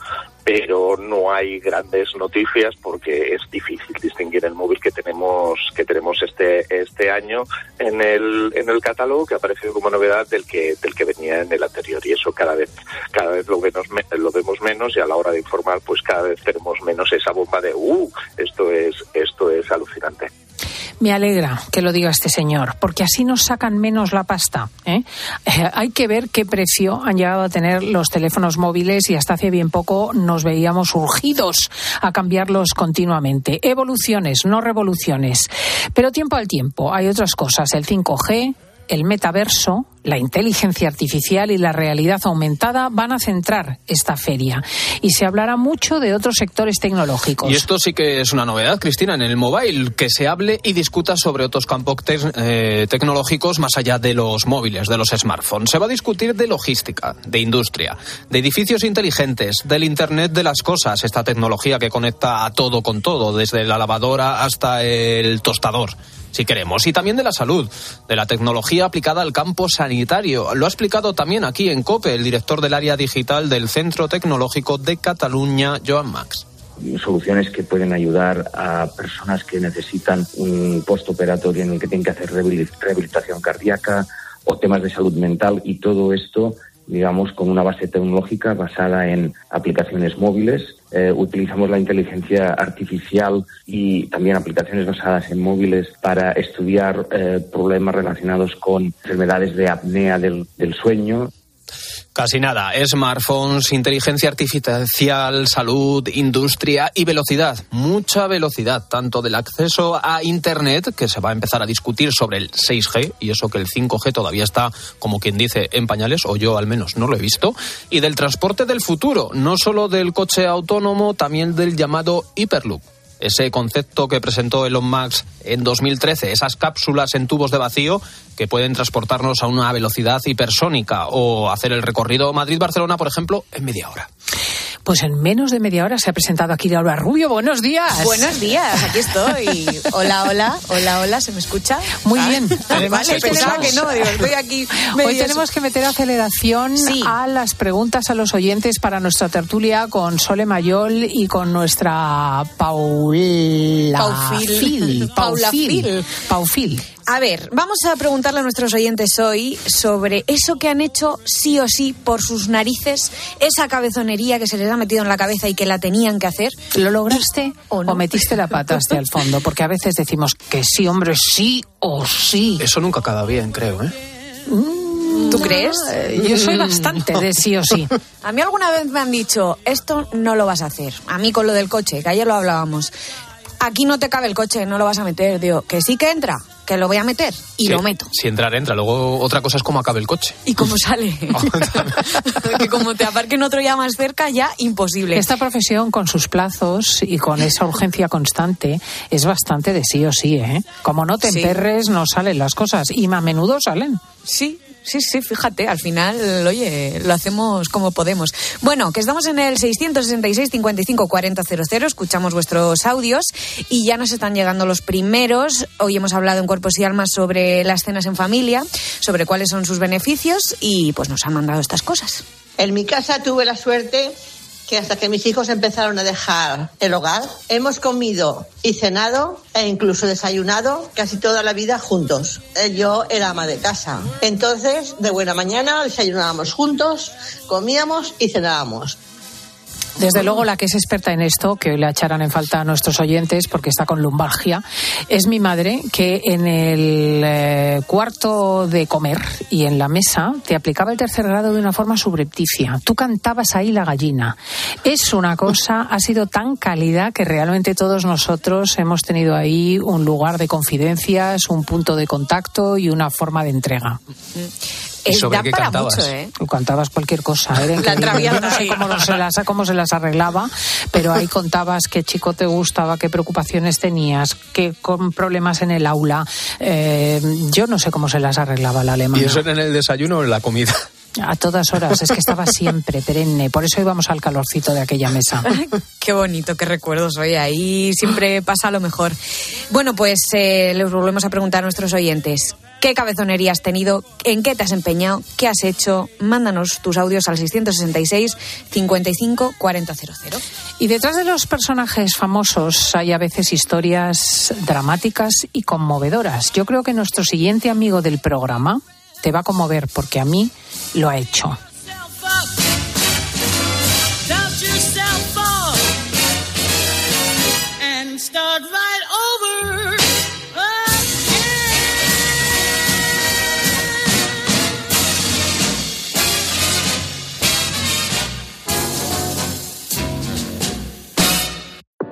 pero no hay grandes noticias porque es difícil distinguir el móvil que tenemos que tenemos este este año en el en el catálogo que ha aparecido como novedad del que del que venía en el anterior y eso cada vez cada vez lo vemos lo vemos menos y a la hora de informar pues cada vez tenemos menos esa bomba de uh esto es esto es alucinante. Me alegra que lo diga este señor, porque así nos sacan menos la pasta. ¿eh? Eh, hay que ver qué precio han llegado a tener los teléfonos móviles y hasta hace bien poco nos veíamos urgidos a cambiarlos continuamente. Evoluciones, no revoluciones. Pero tiempo al tiempo. Hay otras cosas. El 5G, el metaverso, la inteligencia artificial y la realidad aumentada van a centrar esta feria. Y se hablará mucho de otros sectores tecnológicos. Y esto sí que es una novedad, Cristina, en el mobile, que se hable y discuta sobre otros campos eh, tecnológicos más allá de los móviles, de los smartphones. Se va a discutir de logística, de industria, de edificios inteligentes, del Internet de las cosas, esta tecnología que conecta a todo con todo, desde la lavadora hasta el tostador si queremos, y también de la salud, de la tecnología aplicada al campo sanitario. Lo ha explicado también aquí en COPE el director del área digital del Centro Tecnológico de Cataluña, Joan Max. Soluciones que pueden ayudar a personas que necesitan un postoperatorio en el que tienen que hacer rehabilitación cardíaca o temas de salud mental y todo esto digamos, con una base tecnológica basada en aplicaciones móviles. Eh, utilizamos la inteligencia artificial y también aplicaciones basadas en móviles para estudiar eh, problemas relacionados con enfermedades de apnea del, del sueño, Casi nada. Smartphones, inteligencia artificial, salud, industria y velocidad. Mucha velocidad, tanto del acceso a Internet, que se va a empezar a discutir sobre el 6G, y eso que el 5G todavía está, como quien dice, en pañales, o yo al menos no lo he visto, y del transporte del futuro, no solo del coche autónomo, también del llamado Hyperloop ese concepto que presentó Elon Musk en 2013, esas cápsulas en tubos de vacío que pueden transportarnos a una velocidad hipersónica o hacer el recorrido Madrid-Barcelona, por ejemplo, en media hora. Pues en menos de media hora se ha presentado aquí Laura Rubio. Buenos días. Buenos días, aquí estoy. Hola, hola, hola, hola, ¿se me escucha? Muy bien. Además, vale, pensaba que no, digo, estoy aquí. Hoy tenemos que meter aceleración sí. a las preguntas a los oyentes para nuestra tertulia con Sole Mayol y con nuestra Paula Paufil. Paula Paufil. Paufil. A ver, vamos a preguntarle a nuestros oyentes hoy sobre eso que han hecho sí o sí por sus narices, esa cabezonería que se les ha metido en la cabeza y que la tenían que hacer. ¿Lo lograste o, metiste la pata hasta el fondo? Porque a veces decimos que sí, hombre, sí o sí. Eso nunca queda bien, creo, ¿eh? ¿Tú crees? Yo soy bastante de sí o sí. A mí alguna vez me han dicho, esto no lo vas a hacer. A mí con lo del coche, que ayer lo hablábamos. Aquí no te cabe el coche, no lo vas a meter. Digo, que sí que entra, que lo voy a meter y Sí, lo meto. Si entrar, entra. Luego otra cosa es cómo acabe el coche. ¿Y cómo sale? que como te aparquen otro ya más cerca, ya imposible. Esta profesión con sus plazos y con esa urgencia constante es bastante de sí o sí, ¿eh? Como no te Sí. emperres, no salen las cosas y a menudo salen. Sí, sí, sí, fíjate, al final, oye, lo hacemos como podemos. Bueno, que estamos en el 666 55 40 00, escuchamos vuestros audios y ya nos están llegando los primeros. Hoy hemos hablado en Cuerpos y Almas sobre las cenas en familia, sobre cuáles son sus beneficios y pues nos han mandado estas cosas. En mi casa tuve la suerte que hasta que mis hijos empezaron a dejar el hogar, hemos comido y cenado e incluso desayunado casi toda la vida juntos. Eh, Yo era ama de casa. Entonces, de buena mañana desayunábamos juntos, comíamos y cenábamos. Desde luego, la que es experta en esto, que hoy la echarán en falta a nuestros oyentes porque está con lumbalgia, es mi madre, que en el eh, cuarto de comer y en la mesa te aplicaba el tercer grado de una forma subrepticia. Tú cantabas ahí la gallina. Es una cosa, ha sido tan cálida que realmente todos nosotros hemos tenido ahí un lugar de confidencias, un punto de contacto y una forma de entrega. ¿Y sobre qué cantabas? Tú cantabas cualquier cosa. ¿eh? La traviata no sé cómo, no se las, cómo se las arreglaba, pero ahí contabas qué chico te gustaba, qué preocupaciones tenías, qué con problemas en el aula. Eh, yo no sé cómo se las arreglaba la alemana. ¿Y eso era en el desayuno o en la comida? A todas horas, es que estaba siempre perenne. Por eso íbamos al calorcito de aquella mesa. Qué bonito, qué recuerdos hoy. Ahí siempre pasa lo mejor. Bueno, pues eh, les volvemos a preguntar a nuestros oyentes. ¿Qué cabezonería has tenido? ¿En qué te has empeñado? ¿Qué has hecho? Mándanos tus audios al 666 55 40 00. Y detrás de los personajes famosos hay a veces historias dramáticas y conmovedoras. Yo creo que nuestro siguiente amigo del programa te va a conmover porque a mí lo ha hecho. Start right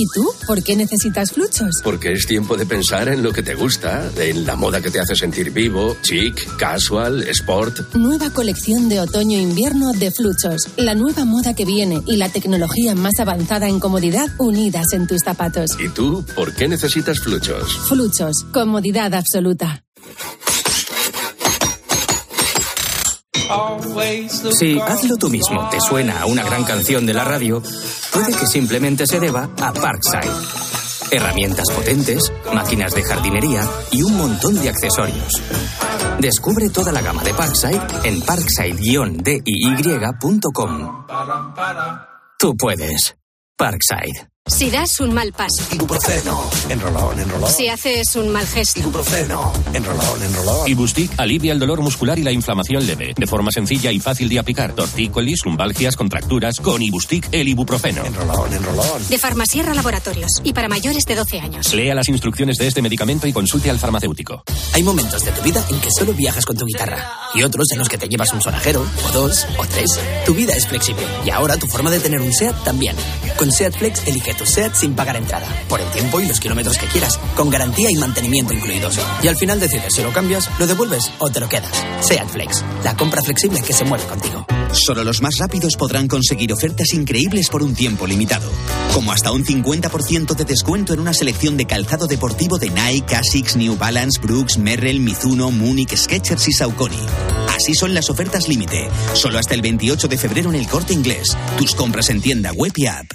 ¿Y tú? ¿Por qué necesitas fluchos? Porque es tiempo de pensar en lo que te gusta, en la moda que te hace sentir vivo, chic, casual, sport. Nueva colección de otoño-invierno de Fluchos. La nueva moda que viene y la tecnología más avanzada en comodidad unidas en tus zapatos. ¿Y tú por qué necesitas fluchos? Fluchos. Comodidad absoluta. Si hazlo tú mismo te suena a una gran canción de la radio, puede que simplemente se deba a Parkside. Herramientas potentes, máquinas de jardinería y un montón de accesorios. Descubre toda la gama de Parkside en parkside-diy.com. Tú puedes. Parkside. Si das un mal paso. Ibuprofeno. Enrolón, enrolón. Si haces un mal gesto. Ibuprofeno. Enrolón, enrolón. Ibustic alivia el dolor muscular y la inflamación leve, de forma sencilla y fácil de aplicar. Tortícolis, lumbalgias, contracturas, con Ibustic el ibuprofeno. Enrolón, enrolón. De Farmasierra Laboratorios. Y para mayores de 12 años. Lea las instrucciones de este medicamento y consulte al farmacéutico. Hay momentos de tu vida en que solo viajas con tu guitarra y otros en los que te llevas un sonajero, o dos, o tres. Tu vida es flexible y ahora tu forma de tener un SEAT también. Con SEAT Flex elige tu SEAT sin pagar entrada, por el tiempo y los kilómetros que quieras, con garantía y mantenimiento incluidos. Y al final decides si lo cambias, lo devuelves o te lo quedas. SEAT Flex, la compra flexible que se mueve contigo. Solo los más rápidos podrán conseguir ofertas increíbles por un tiempo limitado. Como hasta un 50% de descuento en una selección de calzado deportivo de Nike, Asics, New Balance, Brooks, Merrell, Mizuno, Munich, Skechers y Saucony. Así son las ofertas límite. Solo hasta el 28 de febrero en el corte inglés. Tus compras en tienda web y app.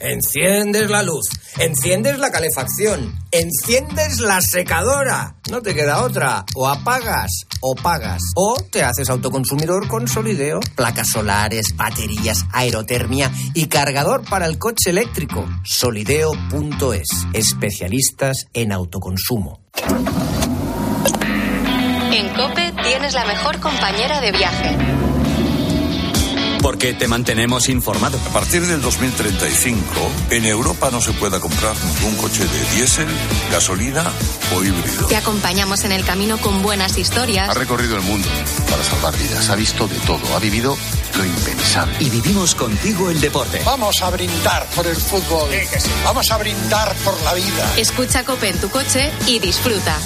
Enciendes la luz, enciendes la calefacción, enciendes la secadora. No te queda otra. O apagas o pagas. O te haces autoconsumidor con Solideo. Placas solares, baterías, aerotermia y cargador para el coche eléctrico. Solideo.es. Especialistas en autoconsumo. En Cope tienes la mejor compañera de viaje. Porque te mantenemos informado. A partir del 2035, en Europa no se pueda comprar ningún coche de diésel, gasolina o híbrido. Te acompañamos en el camino con buenas historias. Ha recorrido el mundo para salvar vidas, ha visto de todo, ha vivido lo impensable. Y vivimos contigo el deporte. Vamos a brindar por el fútbol. Vamos a brindar por la vida. Escucha Cope en tu coche y disfruta.